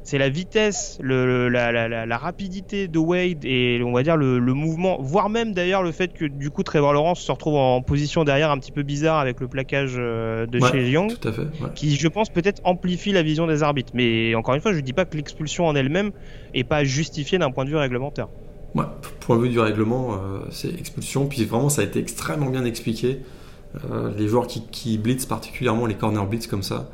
c'est la vitesse, le, la, la, la, la rapidité de Wade et on va dire le, le mouvement, voire même d'ailleurs le fait que du coup Trevor Lawrence se retrouve en position derrière un petit peu bizarre avec le plaquage euh, de Ouais. chez Young Tout à fait. ouais. qui je pense peut-être amplifie la vision des arbitres. Mais encore une fois, je dis pas que l'expulsion en elle-même est pas justifiée d'un point de vue réglementaire. Ouais, point de vue du règlement, euh, c'est expulsion. Puis vraiment, ça a été extrêmement bien expliqué. Euh, les joueurs qui, qui blitz, particulièrement les corner blitz comme ça,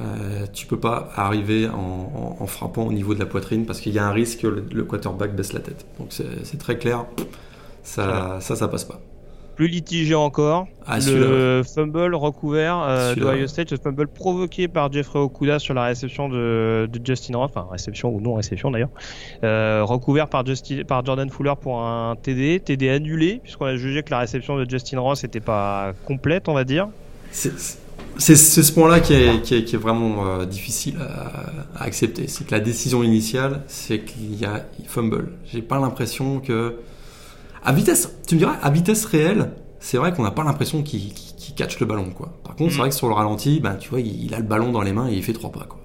euh, tu peux pas arriver en, en- en frappant au niveau de la poitrine parce qu'il y a un risque que le, le quarterback baisse la tête. Donc c'est très clair. Ça, ça, ça passe pas. Plus litigé encore, Ah, le fumble recouvert euh, d'Ohio. State, le fumble provoqué par Jeffrey Okuda sur la réception de, de Justin Ross, enfin réception ou non réception d'ailleurs, euh, recouvert par, Justin, par Jordan Fuller pour un TD, TD annulé puisqu'on a jugé que la réception de Justin Ross n'était pas complète, on va dire. C'est c'est- ce point-là qui est, qui est- qui est vraiment euh, difficile à, à accepter. C'est que la décision initiale, c'est qu'il y a fumble. J'ai pas l'impression que. À vitesse, tu me diras, à vitesse réelle, c'est vrai qu'on n'a pas l'impression qu'il qu'il catch le ballon. Quoi. Par contre, c'est Mhm. vrai que sur le ralenti, bah, tu vois, il, il a le ballon dans les mains et il fait trois pas. Quoi.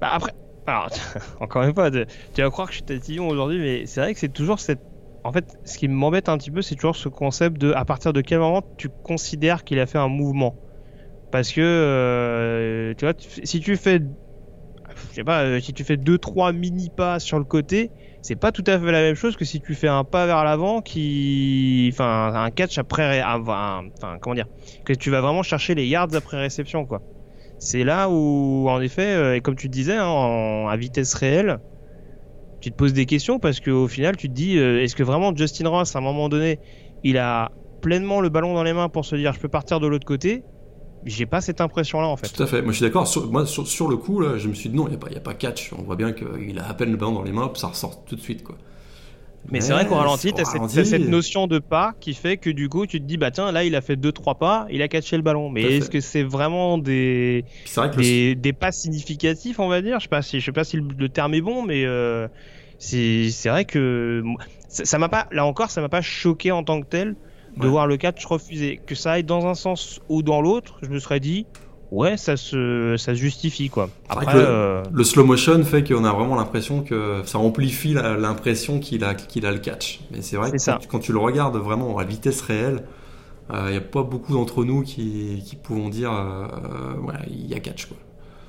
Bah après, alors, encore une fois, tu vas croire que je suis tatillon aujourd'hui, mais c'est vrai que c'est toujours cette. En fait, ce qui m'embête un petit peu, c'est toujours ce concept de à partir de quel moment tu considères qu'il a fait un mouvement? Parce que, euh, tu vois, si tu fais. Je sais pas, euh, si tu fais 2-3 mini pas sur le côté, c'est pas tout à fait la même chose que si tu fais un pas vers l'avant qui. Enfin, un catch après. Enfin, comment dire Que tu vas vraiment chercher les yards après réception, quoi. C'est là où, en effet, euh, et comme tu disais, hein, en- à vitesse réelle, tu te poses des questions parce qu'au final, tu te dis, euh, est-ce que vraiment Justin Ross, à un moment donné, il a pleinement le ballon dans les mains pour se dire, je peux partir de l'autre côté? J'ai pas cette impression-là, en fait. Tout à fait. Moi, je suis d'accord. Sur, moi, sur, sur le coup, là, je me suis dit non, il n'y a, a pas catch. On voit bien qu'il a à peine le ballon dans les mains, ça ressort tout de suite. Quoi. Mais, c'est vrai qu'au ralenti, t'as cette, cette, notion de pas qui fait que du coup, tu te dis, bah tiens, là, il a fait 2-3 pas, il a catché le ballon. Mais est-ce que c'est vraiment des, des, des, pas significatifs, on va dire? Je sais pas si, je sais pas si le, terme est bon, mais euh, c'est vrai que ça m'a pas, là encore, ça m'a pas choqué en tant que tel de voir le catch refusé. Que ça aille dans un sens ou dans l'autre, je me serais dit, ouais, ça se, ça se justifie quoi. Après, euh, le, slow motion fait qu'on a vraiment l'impression que ça amplifie l'impression qu'il a, qu'il a le catch. Mais c'est vrai que quand, tu le regardes vraiment à vitesse réelle, il euh, n'y a pas beaucoup d'entre nous qui, qui pouvons dire, euh, ouais, il y a catch quoi.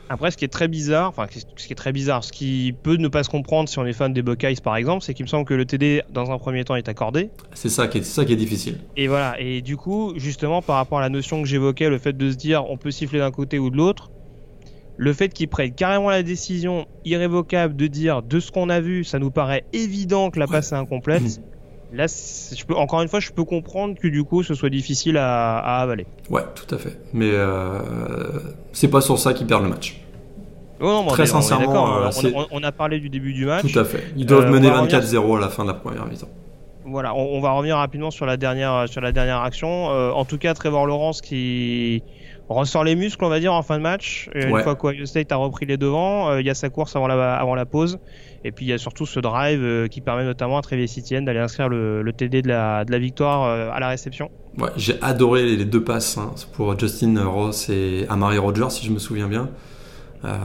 Après, ce qui est très bizarre, enfin, ce qui est très bizarre, ce qui peut ne pas se comprendre si on est fan des Buckeyes par exemple, c'est qu'il me semble que le TD dans un premier temps est accordé. C'est ça qui est, ça qui est difficile. Et voilà. Et du coup, justement, par rapport à la notion que j'évoquais, le fait de se dire on peut siffler d'un côté ou de l'autre, le fait qu'ils prennent carrément la décision irrévocable de dire de ce qu'on a vu, ça nous paraît évident que la passe est incomplète. Mmh. Là, je peux, encore une fois, je peux comprendre que du coup, ce soit difficile à, avaler. Ouais, tout à fait. Mais euh, c'est pas sur ça qu'ils perdent le match. Oh Très sincèrement, euh, on, a parlé du début du match. Tout à fait. Ils doivent euh, mener 24-0 à la fin de la première mi-temps. Voilà, on, va revenir rapidement sur la dernière, sur la dernière action. en tout cas, Trevor Lawrence qui ressort les muscles, on va dire, en fin de match. Une fois qu'Ohio State a repris les devants, il y a sa course avant la, avant la pause. Et puis il y a surtout ce drive euh, qui permet notamment à Travis Etienne d'aller inscrire le, TD de la, victoire euh, à la réception. Ouais, j'ai adoré les deux passes hein, pour Justin Ross et Amari Rogers, si je me souviens bien. Euh,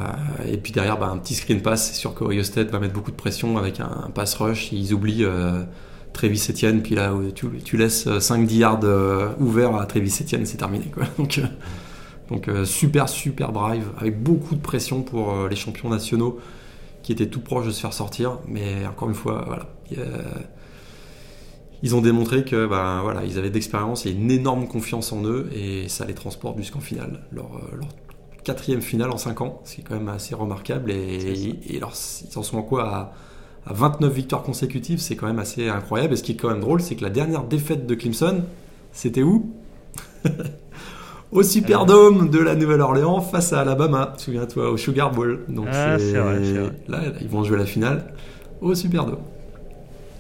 et puis derrière, bah, un petit screen pass. C'est sûr que State va mettre beaucoup de pression avec un, pass rush. Ils oublient euh, Travis Etienne. Puis là, tu, tu laisses 5-10 yards ouverts à Travis Etienne, c'est terminé. Donc super, super drive avec beaucoup de pression pour les champions nationaux qui était tout proche de se faire sortir. Mais encore une fois, voilà. Ils ont démontré que ben, voilà, ils avaient d'expérience et une énorme confiance en eux et ça les transporte jusqu'en finale. Leur, euh, leur, quatrième finale en 5 ans, c'est quand même assez remarquable. Et, et, alors, ils en sont quoi? À, à 29 victoires consécutives, c'est quand même assez incroyable. Et ce qui est quand même drôle, c'est que la dernière défaite de Clemson, c'était où? au Superdome de la Nouvelle-Orléans face à Alabama. Souviens-toi, au Sugar Bowl. Donc ah, c'est vrai, Là, ils vont jouer la finale au Superdome.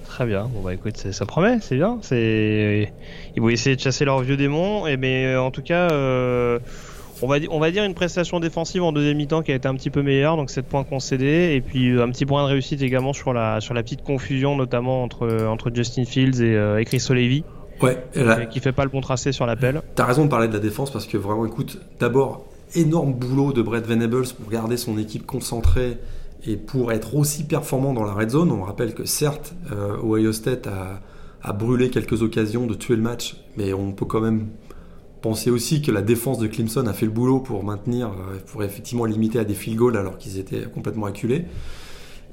Très bien. Bon bah écoute, ça promet, c'est bien. C'est ils vont essayer de chasser leurs vieux démons. Et mais euh, en tout cas. Euh, on va, on va dire une prestation défensive en deuxième mi-temps qui a été un petit peu meilleure, donc 7 points concédés, et puis euh, un petit point de réussite également sur la, sur la petite confusion, notamment entre, entre Justin Fields et, et Chris O'Leary. Ouais, qui fait pas le bon tracé sur l'appel. T'as raison de parler de la défense parce que vraiment, écoute, d'abord, énorme boulot de Brett Venables pour garder son équipe concentrée et pour être aussi performant dans la red zone. On rappelle que certes, euh, Ohio State a, a, brûlé quelques occasions de tuer le match, mais on peut quand même penser aussi que la défense de Clemson a fait le boulot pour maintenir, euh, pour effectivement limiter à des field goals alors qu'ils étaient complètement acculés.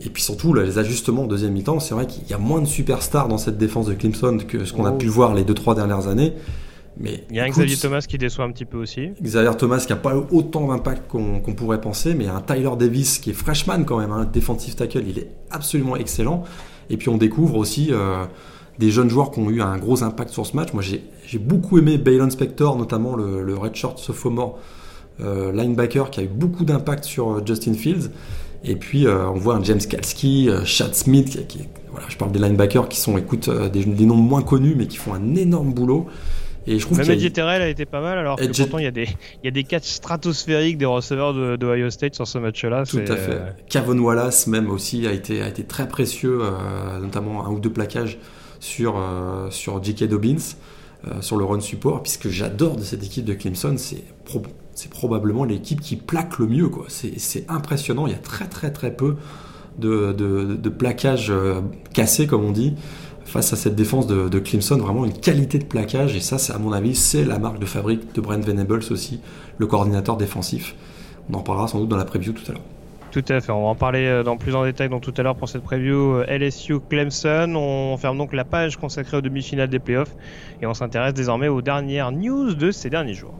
Et puis surtout, les ajustements en deuxième mi-temps, c'est vrai qu'il y a moins de superstars dans cette défense de Clemson que ce qu'on a oh. pu voir les 2-3 dernières années. Mais il y a Xavier Thomas qui déçoit un petit peu aussi. Xavier Thomas qui n'a pas autant d'impact qu'on pourrait penser, mais un Tyler Davis qui est freshman quand même, un hein, defensive tackle, il est absolument excellent. Et puis on découvre aussi euh, des jeunes joueurs qui ont eu un gros impact sur ce match. Moi j'ai beaucoup aimé Baylon Spector, notamment le, le redshirt sophomore euh, linebacker qui a eu beaucoup d'impact sur euh, Justin Fields. Et puis euh, on voit un James Kalski, euh, Chad Smith, qui, voilà, je parle des linebackers qui sont, écoute, euh, des, noms moins connus mais qui font un énorme boulot. Et je trouve Même Eddie Terrell a été pas mal, alors que pourtant il y a des, il y a des catchs stratosphériques des receveurs de, de State sur ce match-là. Tout à fait. Kavon Wallace même aussi a été, a été très précieux, notamment un ou deux plaquages sur, sur J.K. Dobbins, sur le run support, puisque j'adore de cette équipe de Clemson, c'est c'est probablement l'équipe qui plaque le mieux. C'est impressionnant, il y a très très très peu de, de, plaquages euh, cassés, comme on dit, face à cette défense de, de, Clemson. Vraiment une qualité de plaquage, et ça, à mon avis, c'est la marque de fabrique de Brent Venables aussi, le coordinateur défensif. On en parlera sans doute dans la preview tout à l'heure. Tout à fait, on va en parler euh, dans plus en détail dans tout à l'heure pour cette preview euh, LSU Clemson. On ferme donc la page consacrée aux demi-finales des playoffs et on s'intéresse désormais aux dernières news de ces derniers jours.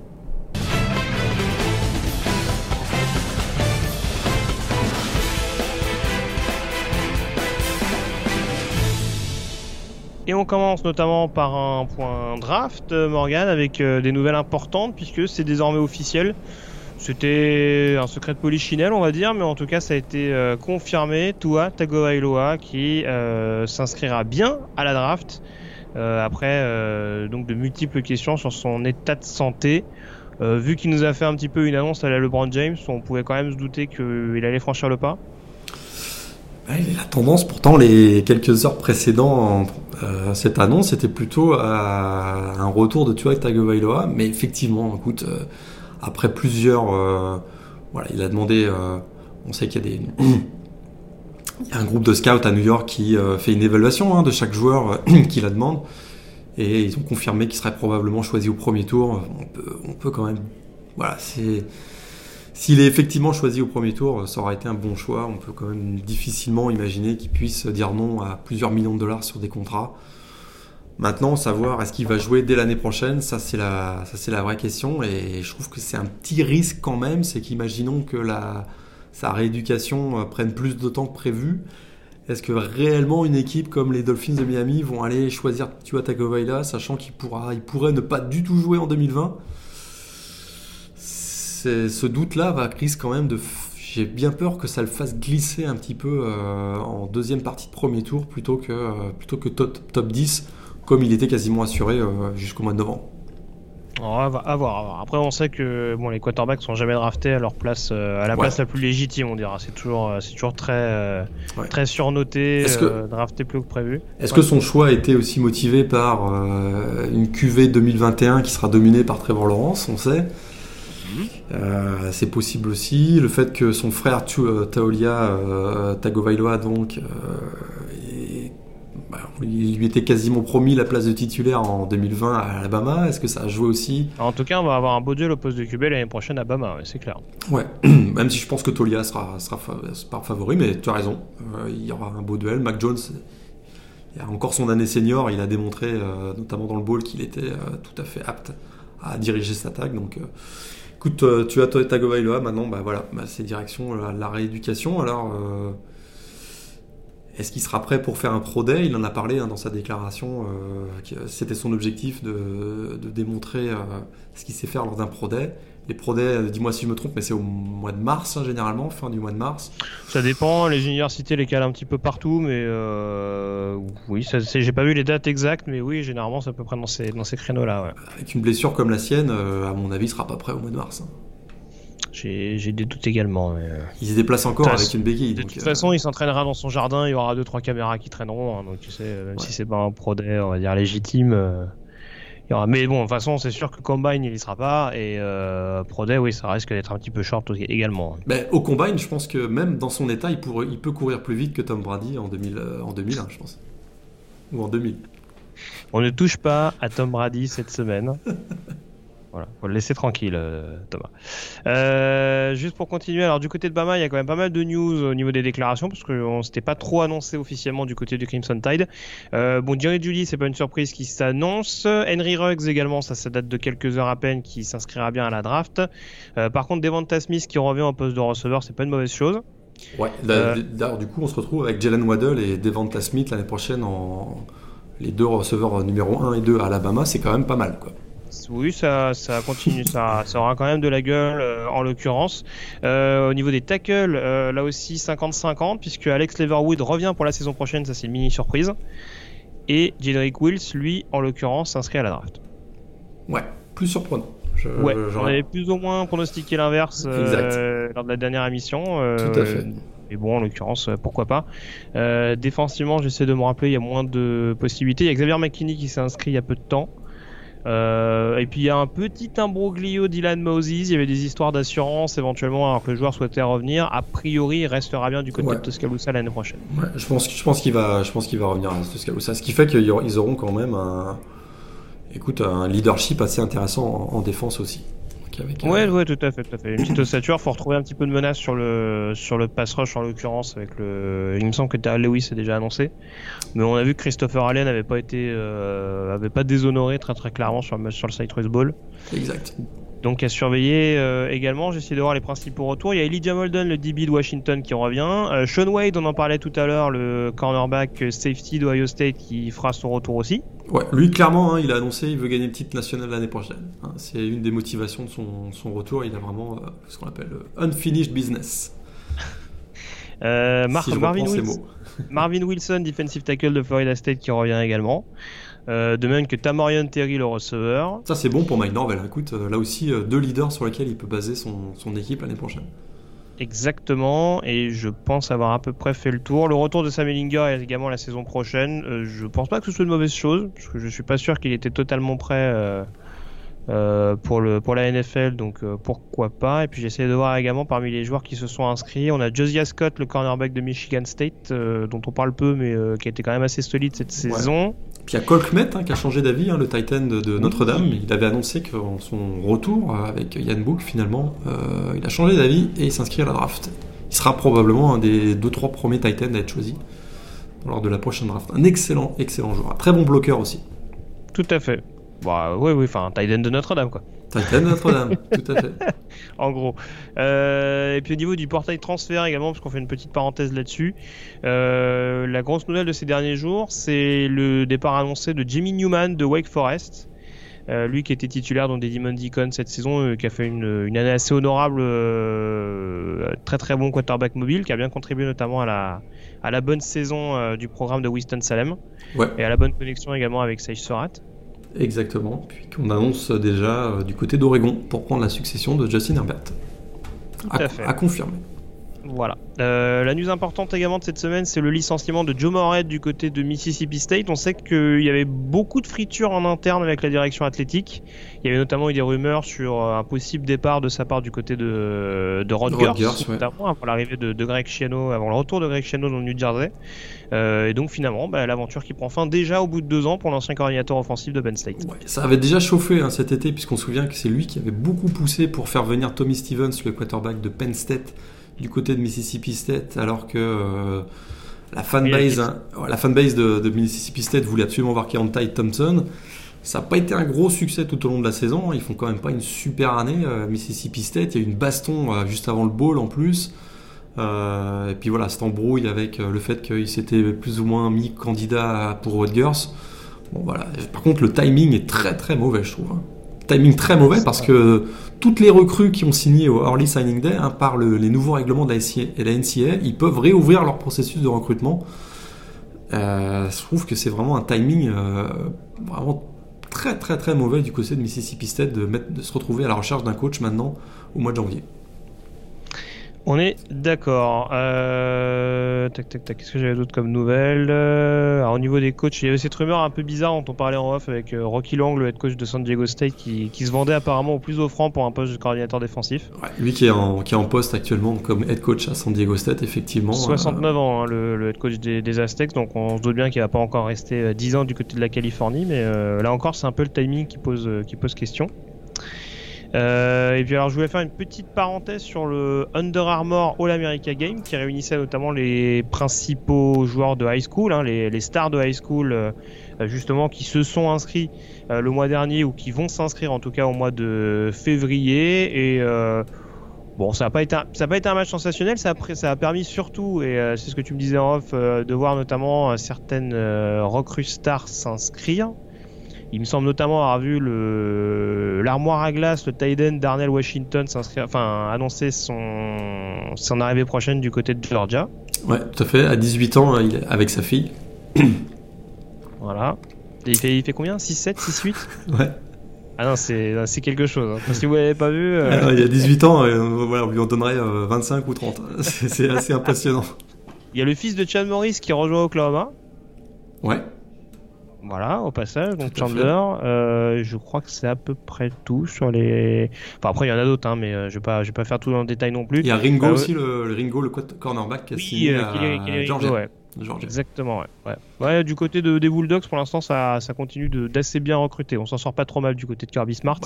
Et on commence notamment par un point draft, Morgan, avec euh, des nouvelles importantes, puisque c'est désormais officiel. C'était un secret de polichinelle, on va dire, mais en tout cas, ça a été euh, confirmé. Tua Tagovailoa qui euh, s'inscrira bien à la draft euh, après donc de multiples questions sur son état de santé. vu qu'il nous a fait un petit peu une annonce à la LeBron James, on pouvait quand même se douter qu'il allait franchir le pas. la tendance, pourtant, les quelques heures précédentes cette annonce, c'était plutôt à un retour de Tua Tagovailoa, mais effectivement, écoute après plusieurs, euh, voilà, il a demandé. Euh, on sait qu'il y a des il y a un groupe de scouts à New York qui euh, fait une évaluation hein, de chaque joueur qui la demande. Et ils ont confirmé qu'il serait probablement choisi au premier tour. On peut, on peut quand même. Voilà, c'est. S'il est effectivement choisi au premier tour, ça aura été un bon choix. On peut quand même difficilement imaginer qu'il puisse dire non à plusieurs millions de dollars sur des contrats. Maintenant, savoir est-ce qu'il va jouer dès l'année prochaine, ça c'est la, vraie question. Et je trouve que c'est un petit risque quand même, c'est qu'imaginons que sa rééducation euh, prenne plus de temps que prévu. Est-ce que réellement une équipe comme les Dolphins de Miami vont aller choisir Tua Tagovailoa, sachant qu'il pourra, il pourrait ne pas du tout jouer en 2020 Ce doute-là va risque quand même de j'ai bien peur que ça le fasse glisser un petit peu euh, en deuxième partie de premier tour plutôt que, euh, plutôt que top, top 10 comme il était quasiment assuré euh, jusqu'au mois de novembre. à, voir, Après, on sait que bon, les quarterbacks sont jamais draftés à leur place, euh, à la place la plus légitime, on dira. C'est toujours, c'est toujours très, très surnoté, drafté plus que prévu. Est-ce que son choix a été aussi motivé par une QV 2021 qui sera dominée par Trevor Lawrence, on sait mhm. c'est possible aussi. Le fait que son frère Taolia Tagovailoa donc il lui était quasiment promis la place de titulaire en 2020 à Alabama. Est-ce que ça a joué aussi? En tout cas, on va avoir un beau duel au poste de QB l'année prochaine à Alabama, c'est clair. Ouais, même si je pense que Tolia sera, sera, favori, mais tu as raison. Euh, il y aura un beau duel. Mac Jones, il a encore son année senior. Il a démontré, euh, notamment dans le bowl, qu'il était euh, tout à fait apte à diriger cette attaque. Donc, écoute, tu as Tagovailoa. Maintenant, bah voilà, bah, c'est direction la rééducation. Alors. Est-ce qu'il sera prêt pour faire un Pro Day? Il en a parlé hein, dans sa déclaration. Euh, c'était son objectif de, démontrer euh, ce qu'il sait faire lors d'un Pro Day. Les Pro Day, euh, dis-moi si je me trompe, mais c'est au mois de mars, hein, généralement, fin du mois de mars. Ça dépend, les universités les calent un petit peu partout, mais oui, j'ai pas vu les dates exactes, mais oui, généralement, c'est à peu près dans ces, dans ces créneaux-là. Avec une blessure comme la sienne, à mon avis, il sera pas prêt au mois de mars. Hein. J'ai des doutes également. Euh, il se déplace encore avec une béquille. De toute façon, il s'entraînera dans son jardin. Il y aura deux trois caméras qui traîneront. Hein, donc tu sais, même si c'est pas un pro on va dire légitime. Euh, il y aura... Mais bon, de toute façon, c'est sûr que Combine, il y sera pas. Et euh, Pro Day, oui, ça risque d'être un petit peu short également. Ben, au Combine, je pense que même dans son état, il, il peut courir plus vite que Tom Brady en, 2000, en 2001, je pense. Ou en 2000. On ne touche pas à Tom Brady cette semaine. Voilà, faut le laisser tranquille, euh, Thomas. Euh, juste pour continuer, alors du côté de Bama, il y a quand même pas mal de news au niveau des déclarations parce qu'on s'était pas trop annoncé officiellement du côté du Crimson Tide. Euh, bon, Jerry Judy, c'est pas une surprise qui s'annonce. Henry Ruggs également, ça, ça date de quelques heures à peine, qui s'inscrira bien à la draft. par contre, Devonta Smith qui revient au poste de receveur, c'est pas une mauvaise chose. Ouais, d'ailleurs, du coup, on se retrouve avec Jalen Waddle et Devonta Smith l'année prochaine en les deux receveurs numéro 1 et 2 à Alabama, c'est quand même pas mal, quoi oui, ça, ça continue, ça, ça aura quand même de la gueule euh, en l'occurrence. Euh, au niveau des tackles, euh, là aussi 50-50, puisque Alex Leverwood revient pour la saison prochaine, ça c'est une mini surprise. Et Jedrick Wills, lui, en l'occurrence, s'inscrit à la draft. Ouais, plus surprenant. ouais, j'en avais plus ou moins pronostiqué l'inverse lors de la dernière émission. Tout à fait. Mais bon, en l'occurrence, pourquoi pas. défensivement, j'essaie de me rappeler, il y a moins de possibilités. Il y a Xavier McKinney qui s'est inscrit il y a peu de temps. Euh, et puis il y a un petit imbroglio d'Ilan Moses, il y avait des histoires d'assurance éventuellement alors que le joueur souhaitait revenir. A priori, il restera bien du côté de Tuscaloosa l'année prochaine. je pense, je pense qu'il va, je pense qu'il va revenir à Tuscaloosa. Ce qui fait qu'ils auront quand même un, écoute, un leadership assez intéressant en défense aussi. Ouais, ouais, tout à fait, tout à fait. Une petite ossature, faut retrouver un petit peu de menace sur le sur le pass rush en l'occurrence avec le. Il me semble que Terrell Lewis est déjà annoncé, mais on a vu que Christopher Allen n'avait pas été, euh, avait pas déshonoré très très clairement sur le sur le Bowl. Exact. Donc à surveiller euh, également, j'essaie de voir les principaux retours. Il y a Elijah Molden, le DB de Washington qui revient. Sean Wade, on en parlait tout à l'heure, le cornerback safety d'Ohio State qui fera son retour aussi. Ouais, lui clairement, hein, il a annoncé il veut gagner le titre national l'année prochaine. Hein. c'est une des motivations de son, son retour. Il a vraiment euh, ce qu'on appelle euh, unfinished business. Euh, Marvin, Wilson, Marvin, Wilson, defensive tackle de Florida State, qui revient également. de même que Tamorian Terry, le receveur. Ça, c'est bon pour Mike Norvell. Écoute, là aussi, deux leaders sur lesquels il peut baser son, son équipe l'année prochaine. Exactement, et je pense avoir à peu près fait le tour. Le retour de Sam Ellinger également la saison prochaine. Euh, je pense pas que ce soit une mauvaise chose, parce que je suis pas sûr qu'il était totalement prêt euh, euh, pour, le, pour la NFL, donc pourquoi pas. Et puis j'essaie de voir également parmi les joueurs qui se sont inscrits, on a Josiah Scott, le cornerback de Michigan State, dont on parle peu, mais qui a été quand même assez solide cette saison. Puis il y a Colkmet hein, qui a changé d'avis, hein, le Titan de, Notre-Dame. Il avait annoncé que son retour avec Yann Book, finalement, euh, il a changé d'avis et il s'inscrit à la draft. Il sera probablement un des 2-3 premiers Titans à être choisi lors de la prochaine draft. Un excellent, excellent joueur. Un très bon bloqueur aussi. Tout à fait. Bah, oui, oui, enfin, Titan de Notre-Dame, quoi. Titan de Notre-Dame, tout à fait. en gros. Euh, et puis au niveau du portail transfert également, parce qu'on fait une petite parenthèse là-dessus, euh, la grosse nouvelle de ces derniers jours, c'est le départ annoncé de Jimmy Newman de Wake Forest. Euh, lui qui était titulaire dans des Demon Deacon cette saison, qui a fait une, année assez honorable, très très bon quarterback mobile, qui a bien contribué notamment à la, à la bonne saison du programme de Winston-Salem et à la bonne connexion également avec Sage Surratt. Exactement, puis qu'on annonce déjà euh, du côté d'Oregon pour prendre la succession de Justin Herbert. Tout à, fait. à confirmer. Voilà. Euh, la news importante également de cette semaine, c'est le licenciement de Joe Moorhead du côté de Mississippi State. On sait qu'il y avait beaucoup de fritures en interne avec la direction athlétique. Il y avait notamment eu des rumeurs sur un possible départ de sa part du côté de, de Rodgers, notamment avant l'arrivée de, Greg Schiano, avant le retour de Greg Schiano dans le New Jersey. Euh, et donc finalement, bah, l'aventure qui prend fin déjà au bout de deux ans pour l'ancien coordinateur offensif de Penn State. ça avait déjà chauffé hein, cet été, puisqu'on se souvient que c'est lui qui avait beaucoup poussé pour faire venir Tommy Stevens, le quarterback de Penn State du côté de Mississippi State, alors que euh, la fanbase, hein, la fanbase de, de, Mississippi State voulait absolument voir Keontae Thompson. Ça n'a pas été un gros succès tout au long de la saison. Ils font quand même pas une super année. Euh, Mississippi State, il y a eu une baston euh, juste avant le bowl en plus. et puis voilà, cette embrouille avec le fait qu'il s'était plus ou moins mis candidat pour Rutgers. Bon voilà. Par contre, le timing est très très mauvais, je trouve. Hein timing très mauvais parce que toutes les recrues qui ont signé au Early Signing Day, hein, par les nouveaux règlements de la et la NCA, ils peuvent réouvrir leur processus de recrutement. Euh, je trouve que c'est vraiment un timing euh, vraiment très très très mauvais du côté de Mississippi State de se retrouver à la recherche d'un coach maintenant au mois de janvier. On est d'accord. Euh... Tac, tac, tac. Qu'est-ce que j'avais d'autre comme nouvelle euh, Alors, au niveau des coachs, il y avait cette rumeur un peu bizarre dont on parlait en off avec euh, Rocky Long, le head coach de San Diego State, qui, se vendait apparemment au plus offrant pour un poste de coordinateur défensif. lui qui est, en, qui est en poste actuellement comme head coach à San Diego State, effectivement. 69 euh, ans, hein, le, head coach des, Aztecs, donc on se doute bien qu'il va pas encore rester 10 ans du côté de la Californie, mais là encore, c'est un peu le timing qui pose, qui pose question. Euh, et puis alors je voulais faire une petite parenthèse sur le Under Armour All America Game qui réunissait notamment les principaux joueurs de high school, hein, les, stars de high school euh, justement qui se sont inscrits euh, le mois dernier ou qui vont s'inscrire en tout cas au mois de février et Bon, ça n'a pas été un, pas été un match sensationnel, ça a, ça a permis surtout, et c'est ce que tu me disais en off, de voir notamment certaines recrues stars s'inscrire. Il me semble notamment avoir vu le l'armoire à glace, le Tiden Darnell Washington enfin annoncer son son arrivée prochaine du côté de Georgia. Ouais, tout à fait. À 18 ans, il est avec sa fille. voilà. il fait, il fait combien? 6-7, 6-8 Ouais. Ah non, c'est quelque chose. Hein. Si vous l'avez pas vu. Euh, ah il y a 18 ans, euh, voilà, on lui en donnerait 25 euh, ou 30. C'est assez impressionnant. Il y a le fils de Chad Morris qui rejoint Oklahoma. Ouais. Voilà, au passage. Donc Chandler, euh, je crois que c'est à peu près tout sur les. Enfin après il y en a d'autres, hein, mais euh, je vais pas, je vais pas faire tout dans le détail non plus. Il y a Ringo euh, aussi, le, Ringo, le cornerback qui a signé à Georgia. Ouais. Exactement, ouais. ouais. du côté de, des Bulldogs, pour l'instant, ça, ça continue d'assez bien recruter. On s'en sort pas trop mal du côté de Kirby Smart.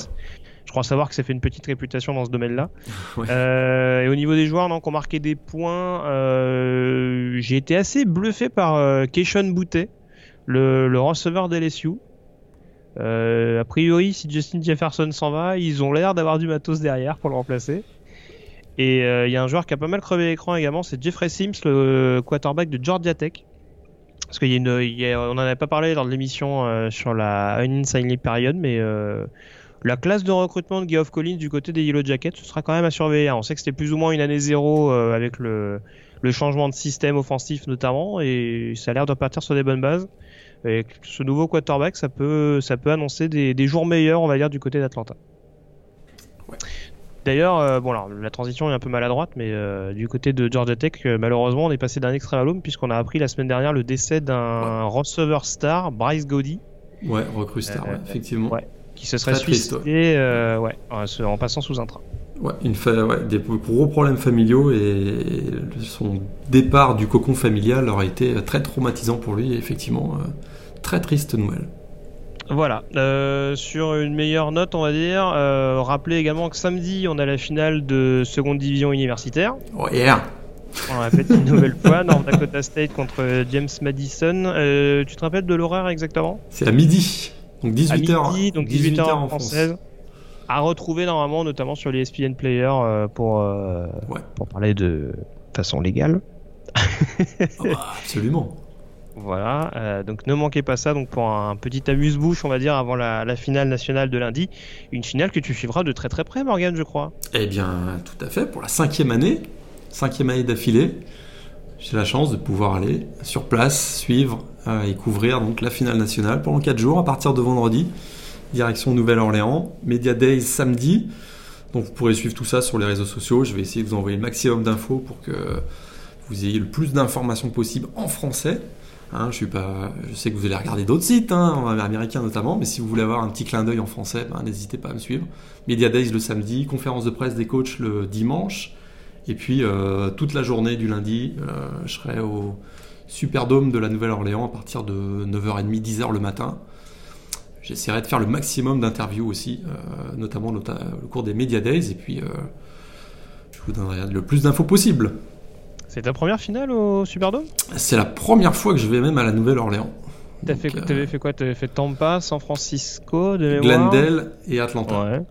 Je crois savoir que ça fait une petite réputation dans ce domaine-là. et au niveau des joueurs, donc, ont marqué des points. J'ai été assez bluffé par Keishon Boutet le, receveur d'LSU. Euh, a priori, si Justin Jefferson s'en va, ils ont l'air d'avoir du matos derrière pour le remplacer. Et euh, il y a un joueur qui a pas mal crevé l'écran également, c'est Jeffrey Sims, le quarterback de Georgia Tech, Parce qu'il y a avait pas parlé lors de l'émission euh, sur la Unsigned Period, mais la classe de recrutement de Geoff Collins du côté des Yellow Jackets, ce sera quand même à surveiller. On sait que c'était plus ou moins une année zéro avec le, le changement de système offensif notamment, et ça a l'air de partir sur des bonnes bases. Et ce nouveau quarterback, ça peut, ça peut annoncer des, des jours meilleurs, on va dire, du côté d'Atlanta. Ouais. D'ailleurs, euh, bon alors la transition est un peu maladroite, mais euh, du côté de Georgia Tech, euh, malheureusement, on est passé d'un extrême à l'autre puisqu'on a appris la semaine dernière le décès d'un receveur star, Bryce Gaudy, Ouais, recrue star, ouais, effectivement. ouais. qui se serait Très suicidé ouais, en, en passant sous un train. Ouais, une ouais, des gros problèmes familiaux et son départ du cocon familial aurait été très traumatisant pour lui. Effectivement, très triste nouvelle. Voilà, euh, sur une meilleure note, on va dire, euh, rappelez également que samedi, on a la finale de seconde division universitaire. Oh yeah On fait une nouvelle fois, North Dakota State contre James Madison. Euh, tu te rappelles de l'horaire exactement? C'est à midi, donc 18h. À midi, donc 18h en française. À retrouver normalement, notamment sur les ESPN Player euh, pour, Ouais. pour parler de façon légale. Ah absolument. Voilà, euh, donc ne manquez pas ça donc pour un petit amuse-bouche, on va dire, avant la, finale nationale de lundi. Une finale que tu suivras de très très près, Morgan, je crois. Eh bien, tout à fait, pour la cinquième année, cinquième année d'affilée, j'ai la chance de pouvoir aller sur place, suivre euh, et couvrir la finale nationale pendant 4 jours à partir de vendredi, direction Nouvelle-Orléans, Media Days samedi. Donc vous pourrez suivre tout ça sur les réseaux sociaux. Je vais essayer de vous envoyer le maximum d'infos pour que vous ayez le plus d'informations possible en français. Hein, je, suis pas, je sais que vous allez regarder d'autres sites, hein, américains notamment, mais si vous voulez avoir un petit clin d'œil en français, ben, n'hésitez pas à me suivre. Media Days le samedi, conférence de presse des coachs le dimanche, et puis euh, toute la journée du lundi, euh, je serai au Superdome de la Nouvelle-Orléans à partir de 9h30, 10h le matin. J'essaierai de faire le maximum d'interviews aussi, euh, notamment nota- au cours des Media Days, et puis je vous donnerai le plus d'infos possible. C'est ta première finale au Superdome? C'est la première fois que je vais même à la Nouvelle-Orléans. T'as fait, euh, t'avais fait quoi? T'avais fait Tampa, San Francisco, de Glendale et Atlanta. Ouais.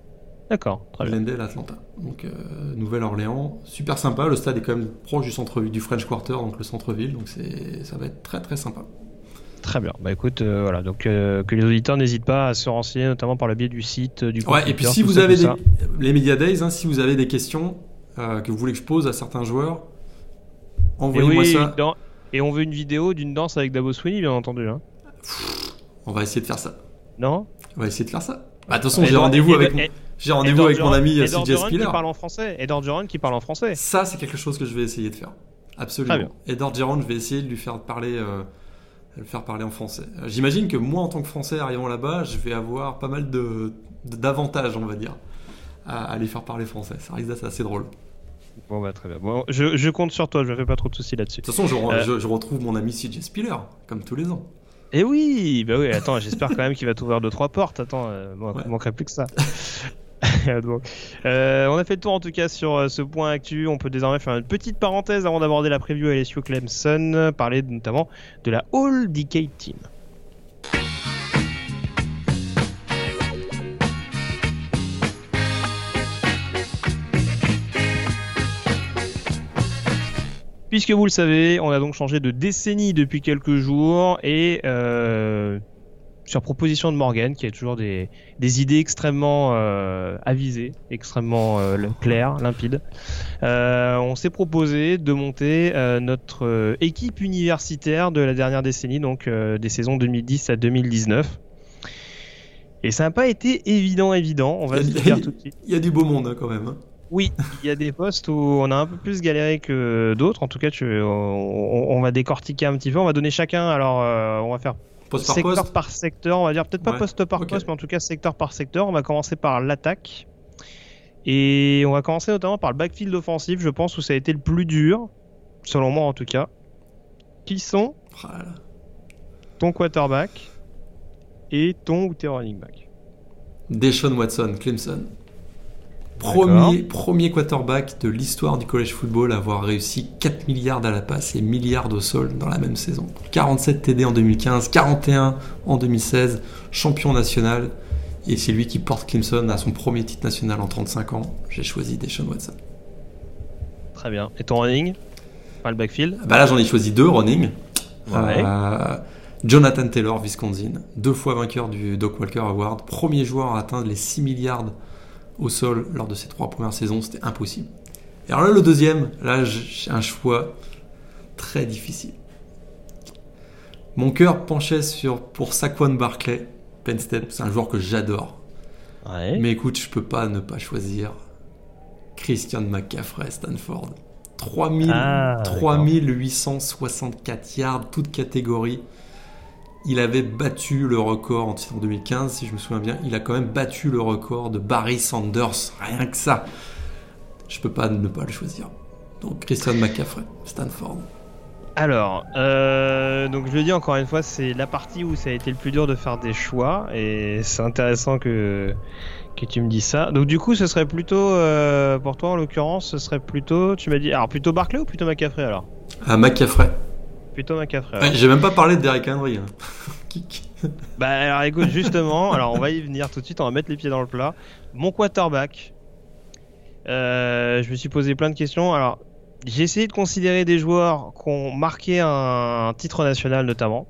D'accord, très bien. Glendale, Atlanta. Donc euh, Nouvelle-Orléans, super sympa. Le stade est quand même proche du centre du French Quarter, donc le centre-ville. Donc c'est, ça va être très très sympa. Très bien. Bah écoute, euh, voilà, donc euh, que les auditeurs n'hésitent pas à se renseigner, notamment par le biais du site, du Ouais. Et puis si vous ça, avez des, les Media Days, hein, si vous avez des questions que vous voulez que je pose à certains joueurs, envoyez-moi oui, ça. dan- Et on veut une vidéo d'une danse avec Dabo Sweeney, bien entendu. Hein. On va essayer de faire ça. Non On va essayer de faire ça. Bah, de toute façon, j'ai rendez-vous avec, et- j'ai rendez-vous avec mon ami euh, Edward CJ Duran Spiller. qui parle en français. Edward Duran qui parle en français. Ça, c'est quelque chose que je vais essayer de faire. Absolument. Et Giron, je vais essayer de lui faire parler, euh, de le faire parler en français. Euh, J'imagine que moi, en tant que Français arrivant là-bas, je vais avoir pas mal de de- d'avantages, on va dire, à, à les faire parler français. Ça risque d'être assez drôle. Bon bah très bien. Bon, je, je compte sur toi, je me fais pas trop de soucis là-dessus. De toute façon, je, Euh. je- je retrouve mon ami CJ Spiller, comme tous les ans. Et oui, bah oui, attends, j'espère quand même qu'il va t'ouvrir deux trois portes. Attends, euh, Ouais. il manquerait plus que ça. Euh, on a fait le tour en tout cas sur euh, ce point actu. On peut désormais faire une petite parenthèse avant d'aborder la preview LSU Clemson, parler notamment de la All Decade Team. Puisque vous le savez, on a donc changé de décennie depuis quelques jours et euh, sur proposition de Morgan, qui a toujours des, idées extrêmement euh, avisées, extrêmement euh, claires, limpides, on s'est proposé de monter notre équipe universitaire de la dernière décennie, donc des saisons 2010 à 2019. Et ça n'a pas été évident, évident, on va se dire tout de suite. Il y a du beau monde hein, quand même. hein. Oui, il y a des postes où on a un peu plus galéré que d'autres. En tout cas, tu, on, va décortiquer un petit peu. On va donner chacun. Alors, euh, on va faire Poste par secteur poste. par secteur. On va dire peut-être pas Ouais, poste par poste, mais en tout cas secteur par secteur. On va commencer par l'attaque. Et on va commencer notamment par le backfield offensif, je pense, où ça a été le plus dur, selon moi en tout cas. Qui sont là. ton quarterback et ton ou tes running back? Deshaun Watson, Clemson. Premier, premier quarterback de l'histoire du college football à avoir réussi 4 milliards à la passe et milliards au sol dans la même saison. 47 TD en 2015, 41 en 2016, champion national. Et c'est lui qui porte Clemson à son premier titre national en 35 ans. J'ai choisi Deshaun Watson. Très bien. Et ton running? Pas le backfield? Bah là, j'en ai choisi deux running. Ouais. Euh, Jonathan Taylor, Wisconsin, deux fois vainqueur du Doc Walker Award, premier joueur à atteindre les 6 milliards au sol lors de ses trois premières saisons, c'était impossible. Et alors là, le deuxième, là, j'ai un choix très difficile. Mon cœur penchait sur, pour Saquon Barclay, Penn State, c'est un joueur que j'adore. Ouais. Mais écoute, je peux pas ne pas choisir Christian McCaffrey, Stanford. 3000, Ah, 3864 yards, toute catégorie. Il avait battu le record en titre en 2015, si je me souviens bien. Il a quand même battu le record de Barry Sanders. Rien que ça. Je peux pas ne pas le choisir. Donc Christian McCaffrey, Stanford. Alors, euh, donc je le dis encore une fois, c'est la partie où ça a été le plus dur de faire des choix et c'est intéressant que que tu me dis ça. Donc du coup, ce serait plutôt euh, pour toi en l'occurrence, ce serait plutôt, tu m'as dit, alors plutôt Barclay ou plutôt McCaffrey alors? Ah, McCaffrey. Plutôt. Ouais. J'ai même pas parlé de Derrick Henry. hein. Bah alors écoute, justement, alors on va y venir tout de suite, on va mettre les pieds dans le plat. Mon quarterback, euh, je me suis posé plein de questions. Alors, j'ai essayé de considérer des joueurs qui ont marqué un, titre national notamment.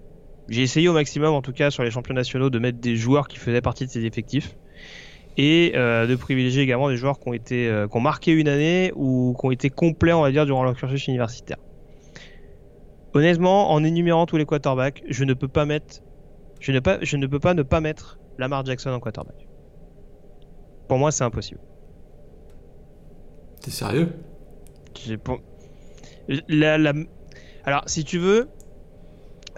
J'ai essayé au maximum, en tout cas sur les champions nationaux, de mettre des joueurs qui faisaient partie de ces effectifs. Et euh, de privilégier également des joueurs qui ont, été, euh, qui ont marqué une année ou qui ont été complets, on va dire, durant leur cursus universitaire. Honnêtement, en énumérant tous les quarterbacks, je ne peux pas mettre je ne, pas, je ne peux pas ne pas mettre Lamar Jackson en quarterback. Pour moi, c'est impossible. T'es sérieux? J'ai pour- La- la- Alors, si tu veux,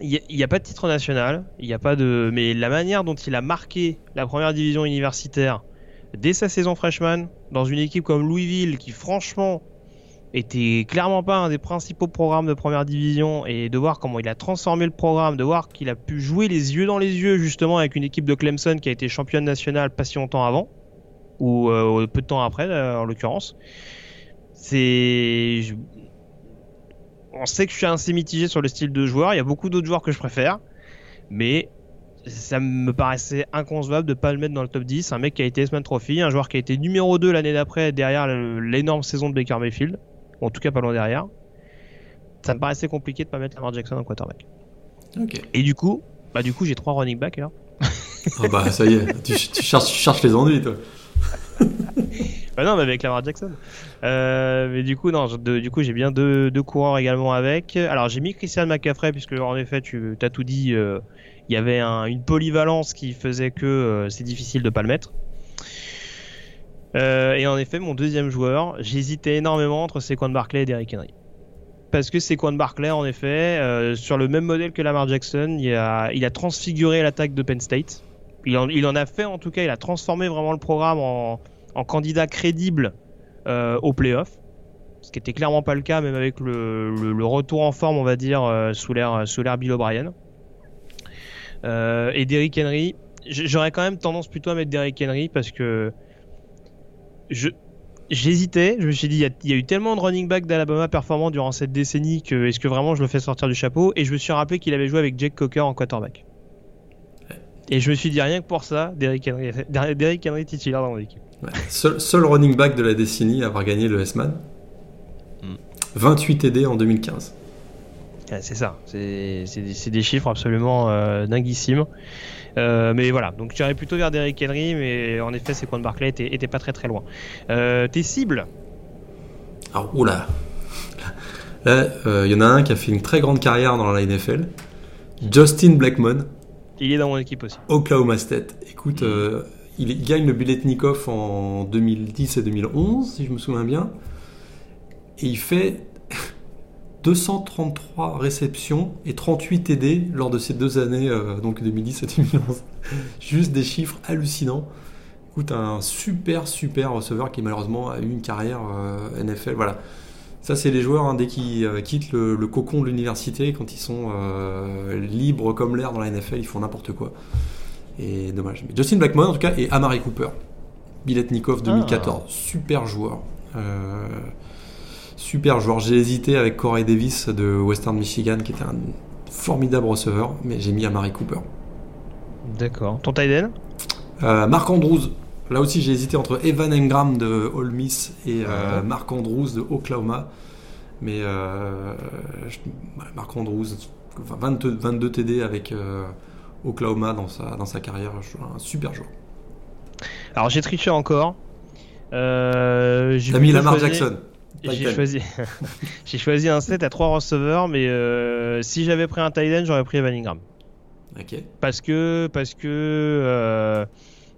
il n'y a, pas de titre national, il y a pas de, mais la manière dont il a marqué la première division universitaire dès sa saison freshman dans une équipe comme Louisville, qui franchement était clairement pas un des principaux programmes de première division, et de voir comment il a transformé le programme, de voir qu'il a pu jouer les yeux dans les yeux justement avec une équipe de Clemson qui a été championne nationale pas si longtemps avant, ou euh, peu de temps après euh, en l'occurrence. C'est. On sait que je suis assez mitigé sur le style de joueur. Il y a beaucoup d'autres joueurs que je préfère. Mais ça me paraissait inconcevable de pas le mettre dans le top 10. Un mec qui a été S-Man Trophy, un joueur qui a été numéro 2 l'année d'après derrière l'énorme saison de Baker Mayfield. Ou en tout cas pas loin derrière. Ça me paraissait compliqué de pas mettre Lamar Jackson en quarterback. Et du coup, bah du coup j'ai trois running backs là. Ah bah ça y est, tu, tu cherches, tu cherches les ennuis toi. Bah non, mais avec Lamar Jackson. Euh, mais du coup, non, de- du coup, j'ai bien deux, deux coureurs également avec. Alors, j'ai mis Christian McCaffrey, puisque en effet, tu as tout dit, euh, il y avait un- une polyvalence qui faisait que euh, c'est difficile de pas le mettre. Euh, et en effet, mon deuxième joueur, j'hésitais énormément entre Saquon Barkley et Derrick Henry. Parce que Saquon Barkley, en effet, euh, sur le même modèle que Lamar Jackson, il a, transfiguré l'attaque de Penn State. Il en, a fait, en tout cas, il a transformé vraiment le programme en, candidat crédible euh, au playoff. Ce qui était clairement pas le cas, même avec le, le- retour en forme, on va dire, euh, sous l'ère Bill O'Brien. Et Derrick Henry, j'aurais quand même tendance plutôt à mettre Derrick Henry parce que je j'hésitais. Je me suis dit, il y, a- il y a eu tellement de running back d'Alabama performants durant cette décennie que est-ce que vraiment je le fais sortir du chapeau? Et je me suis rappelé qu'il avait joué avec Jake Cocker en quarterback. Et je me suis dit rien que pour ça, Derrick Henry, Derrick Henry titulaire dans mon équipe. Ouais. Seul, seul running back de la décennie à avoir gagné le S-Man. Mm. 28 TD en 2015. Ouais, c'est ça, c'est c'est des, c'est des chiffres absolument euh, dinguissimes. Euh, mais voilà, donc j'irais plutôt vers Derrick Henry, mais en effet, Saquon Barkley était, était pas très très loin. Euh, tes cibles? Alors, oula. Là, euh, il y en a un qui a fait une très grande carrière dans la NFL. Justin Blackmon, Il est dans mon équipe aussi. Oklahoma State. Écoute, euh, il, il gagne le Biletnikov en 2010 et 2011, si je me souviens bien. Et il fait 233 réceptions et 38 TD lors de ces deux années, euh, donc 2010 et 2011. Juste des chiffres hallucinants. Écoute, un super, super receveur qui malheureusement a eu une carrière euh, NFL. Voilà. Ça, c'est les joueurs, hein, dès qu'ils euh, quittent le, le cocon de l'université, quand ils sont libres comme l'air dans la NFL, ils font n'importe quoi. Et dommage. Mais Justin Blackmon, en tout cas, et Amari Cooper. Biletnikov 2014. Super joueur. Euh, super joueur. J'ai hésité avec Corey Davis de Western Michigan, qui était un formidable receveur, mais j'ai mis Amari Cooper. D'accord. Ton end? Euh, Marc Andrews. Là aussi, j'ai hésité entre Evan Engram de Ole Miss et euh. Marc Andrews de Oklahoma. Mais euh, je- Marc Andrews, enfin 22, 22 TD avec Oklahoma dans sa, dans sa carrière. Un super joueur. Alors j'ai triché encore. Euh, T'as mis Lamar Jackson. J'ai choisi, j'ai choisi un set à 3 receveurs, mais euh, si j'avais pris un end, j'aurais pris Evan Ingram. Parce que, parce que euh,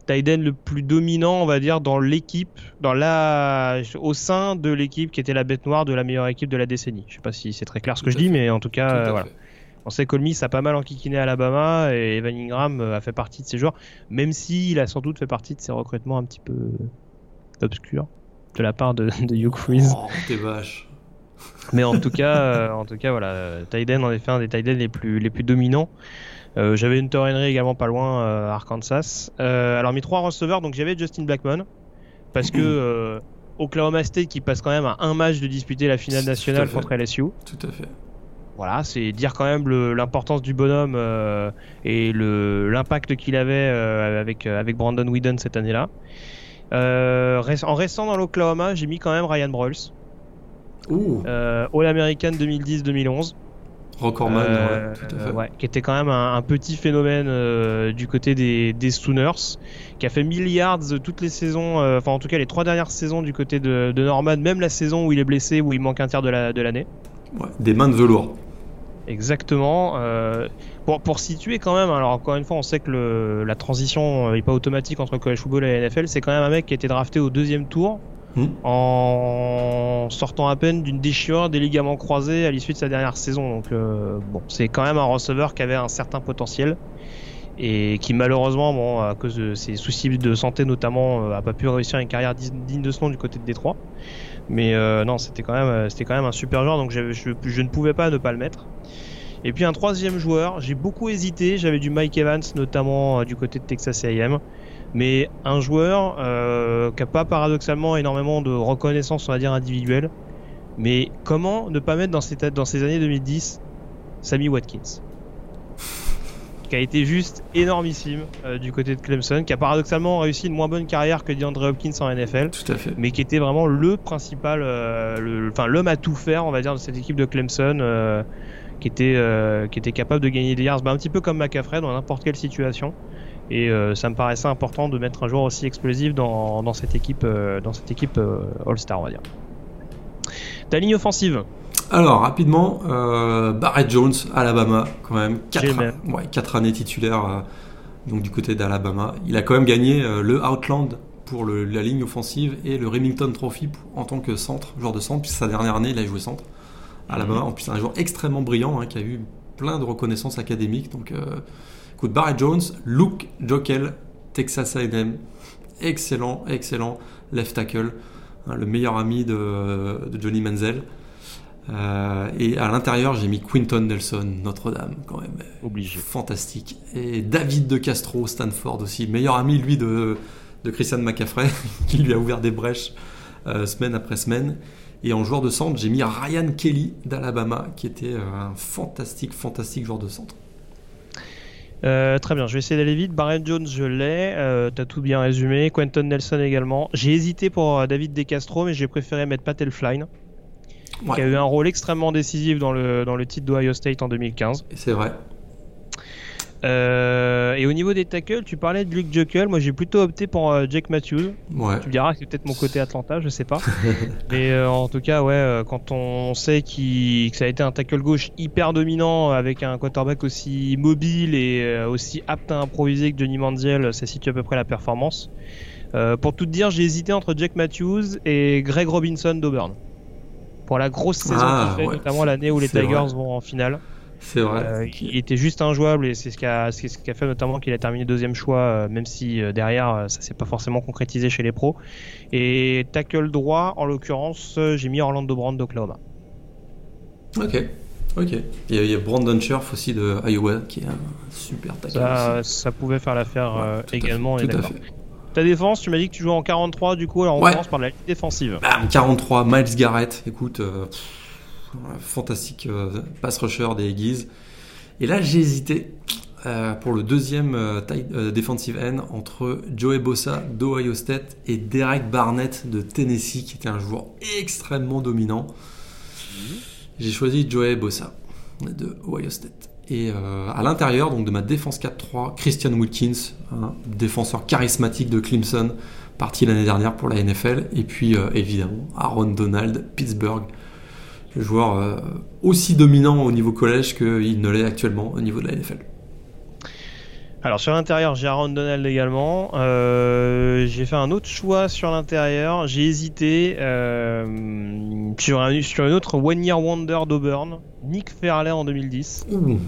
le plus dominant, on va dire, dans l'équipe, dans la, au sein de l'équipe qui était la bête noire de la meilleure équipe de la décennie. Je sais pas si c'est très clair ce que je dis, mais en tout cas, euh, voilà. On sait qu'Olmis a pas mal enquiquiné à Alabama et Evan Ingram a fait partie de ces joueurs, même s'il a sans doute fait partie de ces recrutements un petit peu obscurs de la part de, de Hugh Freeze. Oh, t'es vache. Mais en tout cas, euh, en tout cas, voilà, Tyden en effet un des Tyden les plus les plus dominants. Euh, j'avais une Henry également pas loin euh, Arkansas. Euh, alors mes trois receveurs, donc j'avais Justin Blackmon parce que Oklahoma State qui passe quand même à un match de disputer la finale nationale contre LSU. Tout à fait. Voilà, c'est dire quand même l'importance du bonhomme et l'impact qu'il avait avec, avec Brandon Whedon cette année-là. Euh, en restant dans l'Oklahoma, j'ai mis quand même Ryan Broyles. Euh, All-American 2010-2011. Recordman, euh, ouais, tout à fait. Ouais, qui était quand même un, un petit phénomène euh, du côté des, des Sooners, qui a fait milliards toutes les saisons, euh, enfin en tout cas les trois dernières saisons du côté de, de, Norman, même la saison où il est blessé, où il manque un tiers de l'année. La, de ouais, des mains de velours. Exactement. Euh, pour, pour situer quand même, alors encore une fois, on sait que le, la transition n'est pas automatique entre le college football et la NFL. C'est quand même un mec qui a été drafté au deuxième tour mmh. en sortant à peine d'une déchirure des ligaments croisés à l'issue de sa dernière saison. Donc euh, bon, c'est quand même un receveur qui avait un certain potentiel et qui malheureusement, bon, à cause de ses soucis de santé notamment, euh, a pas pu réussir une carrière digne de ce nom du côté de Détroit. Mais euh, non, c'était quand même, c'était quand même un super joueur, donc je ne pouvais pas ne pas le mettre. Et puis un troisième joueur, j'ai beaucoup hésité, j'avais du Mike Evans notamment euh, du côté de Texas A&M, mais un joueur euh, qui n'a pas paradoxalement énormément de reconnaissance on va dire individuelle, mais comment ne pas mettre dans ces, dans ces années 2010 Sammy Watkins? Qui a été juste énormissime euh, du côté de Clemson, qui a paradoxalement réussi une moins bonne carrière que DeAndre Hopkins en NFL, Tout à fait. mais qui était vraiment le principal, euh, enfin l'homme à tout faire, on va dire, de cette équipe de Clemson, euh, qui était euh, qui était capable de gagner des yards, bah, un petit peu comme McCaffrey dans n'importe quelle situation. Et euh, ça me paraissait important de mettre un joueur aussi explosif dans, dans cette équipe, euh, dans cette équipe All-Star, on va dire. Ta ligne offensive alors rapidement, Barrett Jones, Alabama, quand même, 4, ouais, 4 années titulaires donc du côté d'Alabama. Il a quand même gagné le Outland pour le, la ligne offensive et le Remington Trophy en tant que centre, joueur de centre, puisque sa dernière année il a joué centre Alabama. Mm -hmm. En plus c'est un joueur extrêmement brillant hein, qui a eu plein de reconnaissances académiques. Donc euh, écoute, Barrett Jones, Luke Jokel, Texas A&M, excellent, excellent left tackle, hein, le meilleur ami de, de Johnny Manziel. Euh, et à l'intérieur, j'ai mis Quinton Nelson, Notre-Dame, quand même. Obligé. Fantastique. Et David de Castro, Stanford aussi. Meilleur ami, lui, de, de Christian McCaffrey, qui lui a ouvert des brèches euh, semaine après semaine. Et en joueur de centre, j'ai mis Ryan Kelly d'Alabama, qui était un fantastique, fantastique joueur de centre. Euh, très bien, je vais essayer d'aller vite. Barrett Jones, je l'ai. Euh, T'as tout bien résumé. Quentin Nelson également. J'ai hésité pour David De Castro, mais j'ai préféré mettre Pat Elfline ouais. qui a eu un rôle extrêmement décisif dans le, dans le titre d'Ohio State en 2015. C'est vrai. Euh, et au niveau des tackles, tu parlais de Luke Jokel. Moi, j'ai plutôt opté pour euh, Jake Matthews. Ouais. Tu me diras que c'est peut-être mon côté Atlanta, je sais pas. Mais euh, en tout cas, ouais, euh, quand on sait qu que ça a été un tackle gauche hyper dominant avec un quarterback aussi mobile et aussi apte à improviser que Johnny Manziel, ça situe à peu près la performance. Pour tout te dire, j'ai hésité entre Jake Matthews et Greg Robinson d'Auburn pour la grosse saison ah, qu'il fait, ouais. notamment l'année où les Tigers vrai. vont en finale. C'est vrai. Euh, il était juste injouable et c'est ce qui a, ce qui a fait notamment qu'il a terminé deuxième choix, euh, même si euh, derrière ça s'est pas forcément concrétisé chez les pros. Et tackle droit, en l'occurrence, j'ai mis Orlando Brown d'Oklahoma. Ok. Ok. Il y, a, il y, a, Brandon Scherf aussi de Iowa qui est un super tackle. Ça, ça pouvait faire l'affaire ouais, également. Fait, tout à fait. Ta défense, tu m'as dit que tu joues en 43, du coup, alors on ouais. commence par la ligne défensive. Bam, 43, Miles Garrett, écoute, fantastique euh, pass rusher des Aggies. Et là, j'ai hésité euh, pour le deuxième taille, defensive end entre Joey Bossa d'Ohio State et Derek Barnett de Tennessee, qui était un joueur extrêmement dominant. Mmh. J'ai choisi Joey Bossa. de Ohio State. Et euh, à l'intérieur donc de ma défense 4-3, Christian Wilkins, défenseur charismatique de Clemson, parti l'année dernière pour la NFL. Et puis euh, évidemment Aaron Donald, Pittsburgh, joueur euh, aussi dominant au niveau collège qu'il ne l'est actuellement au niveau de la NFL. Alors sur l'intérieur, j'ai Aaron Donald également. Euh, j'ai fait un autre choix sur l'intérieur. J'ai hésité euh, sur, un, sur une autre One Year Wonder d'Auburn, Nick Fairley en 2010. Ouh,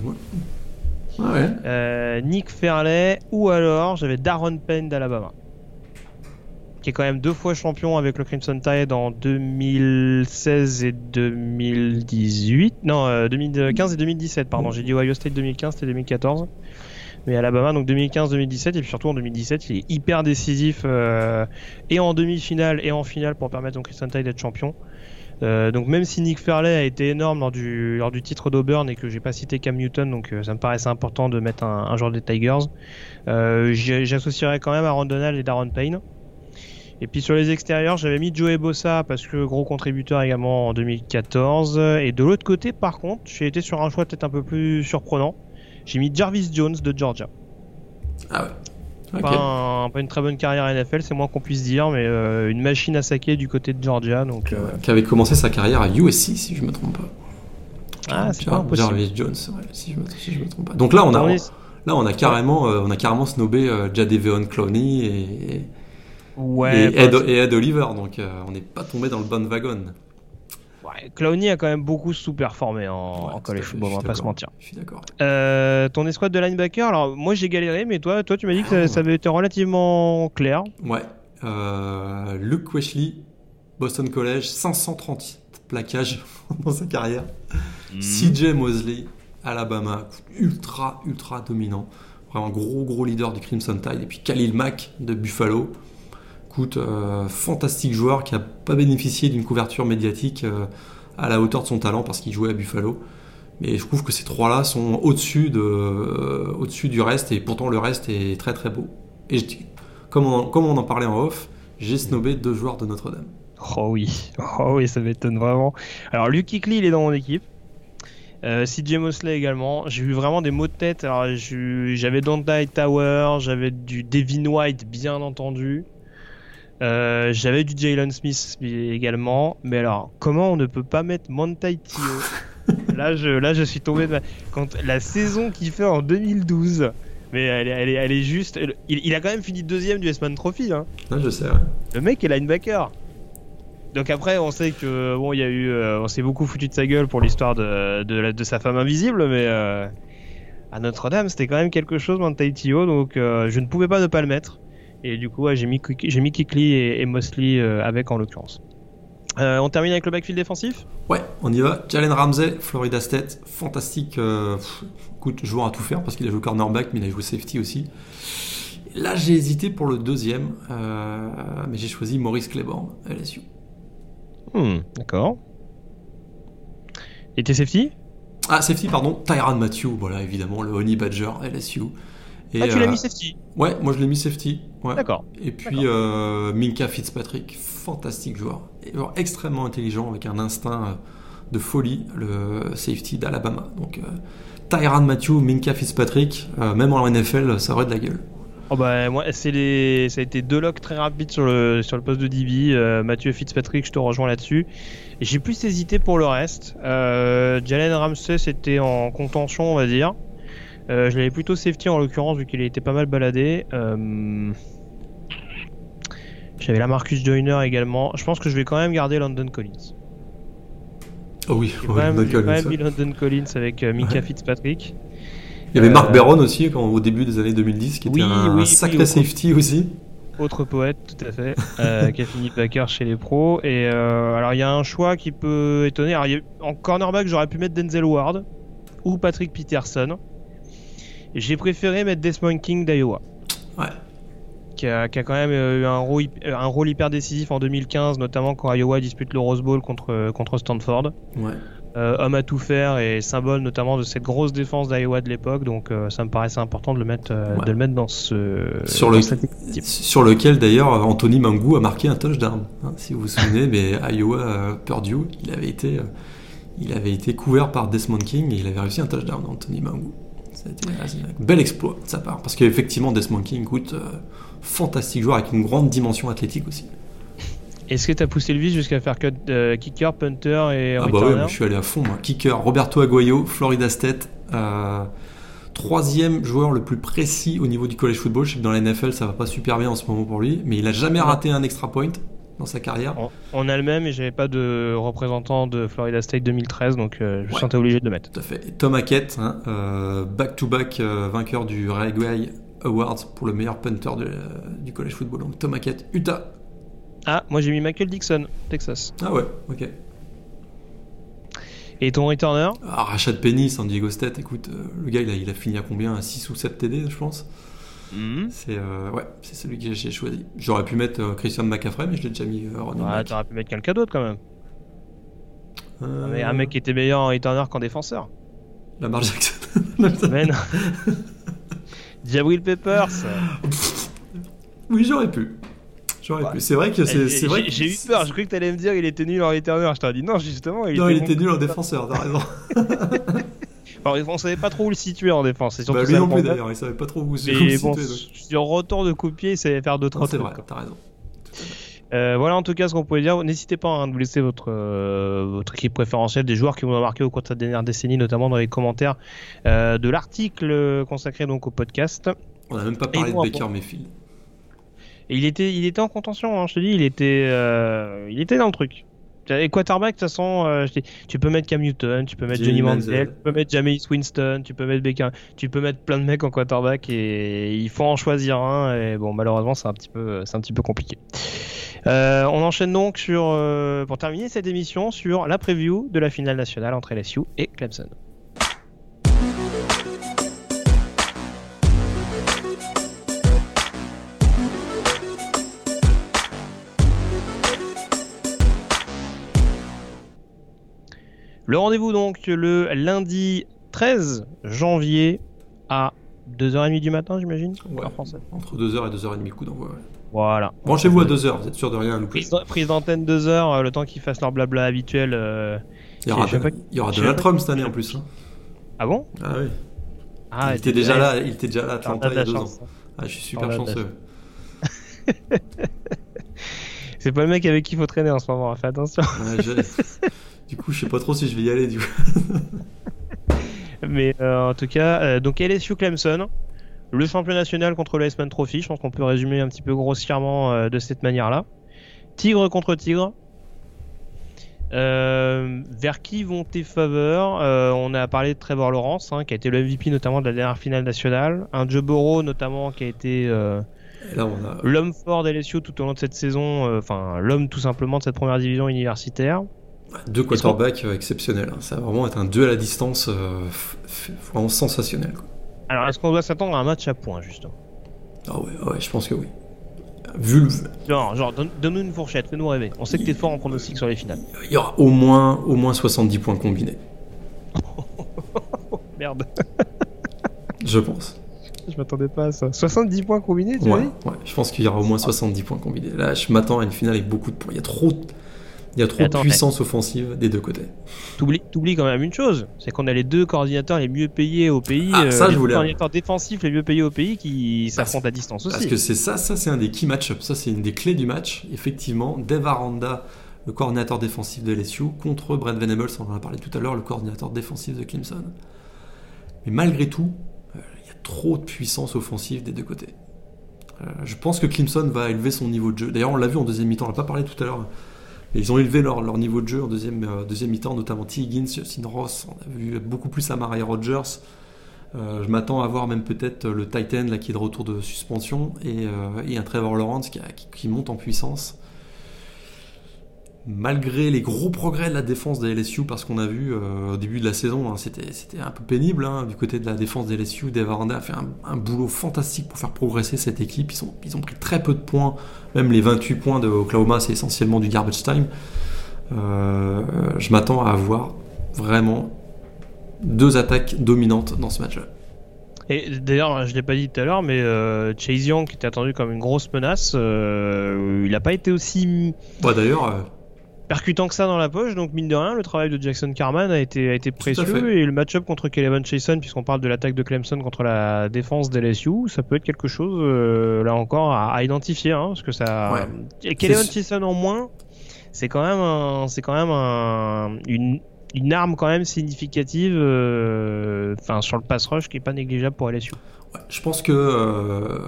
ouais. Euh, Nick Fairley ou alors j'avais Darren Payne d'Alabama, qui est quand même deux fois champion avec le Crimson Tide en 2016 et 2018. Non, euh, 2015 et 2017, pardon. J'ai dit Ohio State 2015, c'était 2014. Mais Alabama, donc 2015-2017, et puis surtout en 2017, il est hyper décisif euh, et en demi-finale et en finale pour permettre au Crimson Tide d'être champion. Euh, donc même si Nick Fairley a été énorme lors du, lors du titre d'Auburn et que j'ai pas cité Cam Newton, donc euh, ça me paraissait important de mettre un, joueur des Tigers, euh, j'associerais quand même Aaron Donald et Darren Payne. Et puis sur les extérieurs, j'avais mis Joey Bossa parce que gros contributeur également en 2014. Et de l'autre côté, par contre, j'ai été sur un choix peut-être un peu plus surprenant. J'ai mis Jarvis Jones de Georgia. Ah ouais. Ok. Pas, un- pas une très bonne carrière NFL, c'est moins qu'on puisse dire, mais euh, une machine à saquer du côté de Georgia. Donc, euh, Qui avait commencé sa carrière à USC, si je me trompe pas. ah, c'est pas impossible. Jarvis Jones, ouais, si, je me, si je me trompe pas. Donc là, on a, On là, on a carrément, euh, on a carrément snobé Jadeveon Clowney et, Ouais, et, Ed, bah, et Ed Oliver, donc euh, on n'est pas tombé dans le bon wagon. ouais, Clowney a quand même beaucoup sous-performé en, Ouais, college football, on va pas se mentir. Je suis d'accord. Euh, ton escouade de linebacker, alors moi j'ai galéré, mais toi, toi tu m'as dit que ça, Ah. ça avait été relativement clair. Ouais. Euh, Luke Wesley, Boston College, 530 plaquages dans sa carrière. Mhm. CJ Mosley, Alabama, ultra, ultra dominant. Vraiment gros, gros leader du Crimson Tide. Et puis Khalil Mack de Buffalo. Euh, fantastique joueur qui n'a pas bénéficié d'une couverture médiatique euh, à la hauteur de son talent parce qu'il jouait à Buffalo. Mais je trouve que ces trois-là sont au-dessus de, euh, au-dessus du reste et pourtant le reste est très très beau. Et je comme on, comme on en parlait en off, j'ai snobé deux joueurs de Notre-Dame. Oh oui, oh oui, ça m'étonne vraiment. Alors Luke Kuechly, il est dans mon équipe. CJ Mosley également. J'ai eu vraiment des mots de tête. Alors j'avais Dante Tower, j'avais du Devin White, bien entendu. Euh, j'avais du Jalen Smith également. Mais alors, comment on ne peut pas mettre Montai Tio là, je, là, je suis tombé de ma... Quand la saison qu'il fait en 2012. Mais elle est, elle est, elle est juste. Il, il a quand même fini deuxième du S-Man Trophy. Hein. Là, je sais. ouais. Le mec est linebacker. Donc après, on sait que bon, il y a eu, euh, on s'est beaucoup foutu de sa gueule pour l'histoire de, de, sa femme invisible, mais euh, à Notre-Dame, c'était quand même quelque chose, Mantaitio, donc euh, je ne pouvais pas ne pas le mettre. Et du coup, ouais, j'ai mis Quick- j'ai mis Kikli et, et Mosley euh, avec en l'occurrence. Euh, on termine avec le backfield défensif? Ouais, on y va. Jalen Ramsey, Florida State, fantastique. euh, pff, écoute, joueur à tout faire parce qu'il a joué cornerback, mais il a joué safety aussi. Là, j'ai hésité pour le deuxième, euh, mais j'ai choisi Maurice Claiborne, LSU. Hmm, D'accord. Et tes safety? Ah, safety, pardon, Tyran Matthew, voilà, évidemment, le Honey Badger, LSU. Et, Ah, tu l'as mis safety? Ouais, moi je l'ai mis safety. Ouais. D'accord. Et puis euh, Minka Fitzpatrick, fantastique joueur. Extrêmement intelligent avec un instinct euh, de folie, le safety d'Alabama. Donc euh, Tyran Matthew, Minka Fitzpatrick, euh, même en NFL, ça aurait de la gueule. Oh bah moi c'est les ça a été deux locks très rapides sur le sur le poste de DB euh, Mathieu Fitzpatrick je te rejoins là-dessus et j'ai plus hésité pour le reste euh, Jalen Ramsey c'était en contention on va dire euh, je l'avais plutôt safety en l'occurrence vu qu'il a été pas mal baladé euh, j'avais la Marcus Joyner également je pense que je vais quand même garder London Collins Oh oui, j'ai quand même, quand Collins, même ouais. mis London Collins avec euh, Mika Ouais. Fitzpatrick Il y avait Mark Euh, Barron aussi quand, au début des années 2010, qui était Oui, un, oui, un sacré oui, safety aussi. Autre poète, tout à fait, euh, qui a fini backer chez les pros. Et euh, alors, il y a un choix qui peut étonner. Alors, il y a- en cornerback, j'aurais pu mettre Denzel Ward ou Patrick Peterson. Et J'ai préféré mettre Desmond King d'Iowa, Ouais. Qui a, qui a quand même euh, eu un rôle, hyp- un rôle hyper décisif en 2015, notamment quand Iowa dispute le Rose Bowl contre, contre Stanford. Ouais. Euh, homme à tout faire et symbole notamment de cette grosse défense d'Iowa de l'époque, donc euh, ça me paraissait important de le mettre, euh, Ouais. de le mettre dans ce. Sur dans le- cette. Sur lequel d'ailleurs Anthony Mangou a marqué un touchdown. hein, si vous vous souvenez, mais Iowa euh, Purdue, il avait été, euh, il avait été couvert par Desmond King et il avait réussi un touchdown, Anthony Mangou. C'était un bel exploit de sa part. Parce qu'effectivement, Desmond King coûte euh, fantastique joueur avec une grande dimension athlétique aussi. Est-ce que tu as poussé le vis jusqu'à faire que euh, kicker, punter et ah bah ouais, je suis allé à fond. Moi. Kicker, Roberto Aguayo, Florida State. Euh, troisième joueur le plus précis au niveau du college football. Je sais que dans la NFL, ça va pas super bien en ce moment pour lui, mais il a jamais raté un extra point dans sa carrière. On, a le même et j'avais pas de représentant de Florida State 2013, donc euh, je me sentais obligé de le mettre. Tout à fait. Tom Hackett, hein, back-to-back vainqueur du Railway Awards pour le meilleur punter du college football. Donc Tom Hackett, Utah. Ah, moi j'ai mis Michael Dixon, Texas. Ah ouais, ok. Et ton returner? Ah, Rashad Penny, San Diego State, écoute, euh, le gars il a, il a, fini à combien? À 6 ou 7 TD, je pense mhm. C'est euh, ouais, c'est celui que j'ai choisi. J'aurais pu mettre euh, Christian McCaffrey, mais je l'ai déjà mis Ronald. Ouais, t'aurais pu mettre quelqu'un d'autre quand même. Un mec qui était meilleur en returner qu'en défenseur. Lamar Jackson. mais non. Jabril Peppers. oui, j'aurais pu. C'est vrai que c'est vrai. J'ai eu peur. Je croyais que t'allais me dire il était nul en returner. Je t'ai dit non, justement. Il non, était il était nul en défenseur. T'as raison. Alors, on savait pas trop où le situer en défense. Bah, lui non plus d'ailleurs. Il savait pas trop où, se situer. Bon, Sur retour de coup de pied, il savait faire d'autres trucs. C'est vrai. T'as raison. Euh, voilà en tout cas ce qu'on pouvait dire. N'hésitez pas hein, de vous laisser votre, euh, votre équipe préférentielle, des joueurs qui vous ont marqué au cours de cette dernière décennie, notamment dans les commentaires euh, de l'article consacré donc au podcast. On n'a même pas parlé de Baker Mayfield. Et il était, il était en contention, hein, je te dis, il était, il était dans le truc. Et quarterback, de toute façon, euh, tu peux mettre Cam Newton, tu peux mettre Johnny Manziel, tu peux mettre Jameis Winston, tu peux mettre Beckham, tu peux mettre plein de mecs en quarterback et il faut en choisir un. Et bon, malheureusement, c'est un petit peu, c'est un petit peu compliqué. Euh, on enchaîne donc sur, euh, pour terminer cette émission, sur la preview de la finale nationale entre LSU et Clemson. Le rendez-vous donc le lundi 13 janvier à 2h30 du matin, j'imagine ouais, français. Entre 2h et 2h30 coup d'envoi. Ouais. Voilà. Branchez-vous à 2h, vous êtes sûr de rien louper. Prise, d'antenne 2h, euh, le temps qu'ils fassent leur blabla habituel. Euh, il y aura, de, il y aura Donald Trump cette année en plus. Hein. Ah bon? Ah oui. Ah, il, était déjà là, il était déjà là à Atlanta il y a deux ans. Ah, je suis super chanceux. C'est pas le mec avec qui il faut traîner en ce moment, fais attention. Ouais, je... Du coup, je sais pas trop si je vais y aller. Du coup. Mais euh, en tout cas, euh, donc LSU Clemson, le champion national contre le S-Man Trophy. Je pense qu'on peut résumer un petit peu grossièrement euh, de cette manière-là. Tigre contre Tigre. vers qui vont tes faveurs? On a parlé de Trevor Lawrence, hein, qui a été le MVP notamment de la dernière finale nationale. Un Joe Burrow notamment qui a été l'homme fort d'LSU tout au long de cette saison. Enfin, l'homme tout simplement de cette première division universitaire. Deux quarterbacks euh, exceptionnels. Hein. Ça va vraiment être un duel à distance euh, vraiment sensationnel. Alors, est-ce qu'on doit s'attendre à un match à points, justement? Ah ouais, ouais, je pense que oui. Vu le... Genre, genre donne-nous une fourchette, fais-nous rêver. On sait que t'es fort en pronostic sur les finales. Il y aura au moins, au moins 70 points combinés. Merde. je pense. Je m'attendais pas à ça. 70 points combinés, tu ouais, ouais, je pense qu'il y aura au moins 70 points combinés. Là, je m'attends à une finale avec beaucoup de points. Il y a trop, il y a trop de puissance offensive des deux côtés. T'oublies, quand même une chose, c'est qu'on a les deux coordinateurs les mieux payés au pays. Ah, ça, euh, je voulais. coordinateurs défensifs les mieux payés au pays qui s'affrontent à distance aussi. Parce que c'est ça, ça c'est un des key match Ça c'est une des clés du match. Effectivement, Dave Aranda, le coordinateur défensif de LSU, contre Brent Venables, on en a parlé tout à l'heure, le coordinateur défensif de Clemson. Mais malgré tout, euh, il y a trop de puissance offensive des deux côtés. Euh, je pense que Clemson va élever son niveau de jeu. D'ailleurs, on l'a vu en deuxième mi-temps, on n'a pas parlé tout à l'heure ils ont élevé leur, niveau de jeu en deuxième, euh, deuxième mi-temps, notamment T. Higgins, Justin Ross. On a vu beaucoup plus à Maria Rogers. Euh, je m'attends à voir même peut-être le Titan qui est de retour de suspension et, euh, un Trevor Lawrence qui, monte en puissance malgré les gros progrès de la défense des LSU, parce qu'on a vu euh, au début de la saison, hein, c'était, un peu pénible hein, du côté de la défense des LSU. Dave Aranda a fait un, boulot fantastique pour faire progresser cette équipe. Ils, ils ont pris très peu de points, même les 28 points de Oklahoma, c'est essentiellement du garbage time. Euh, je m'attends à avoir vraiment deux attaques dominantes dans ce match-là. Et d'ailleurs, je l'ai pas dit tout à l'heure, mais euh, Chase Young, qui était attendu comme une grosse menace, il n'a pas été aussi. Ouais, d'ailleurs, percutant que ça dans la poche. Donc, mine de rien, le travail de Jackson Carman a été, a été précieux. Et le match-up contre Kelevan Chason, puisqu'on parle de l'attaque de Clemson contre la défense d'LSU, ça peut être quelque chose, euh, là encore, à, identifier. Hein, parce que ça. Ouais. Kelevan Chason en moins, c'est quand même, c'est quand même un, une, une arme quand même significative euh, enfin sur le pass rush qui est pas négligeable pour LSU. je pense que euh,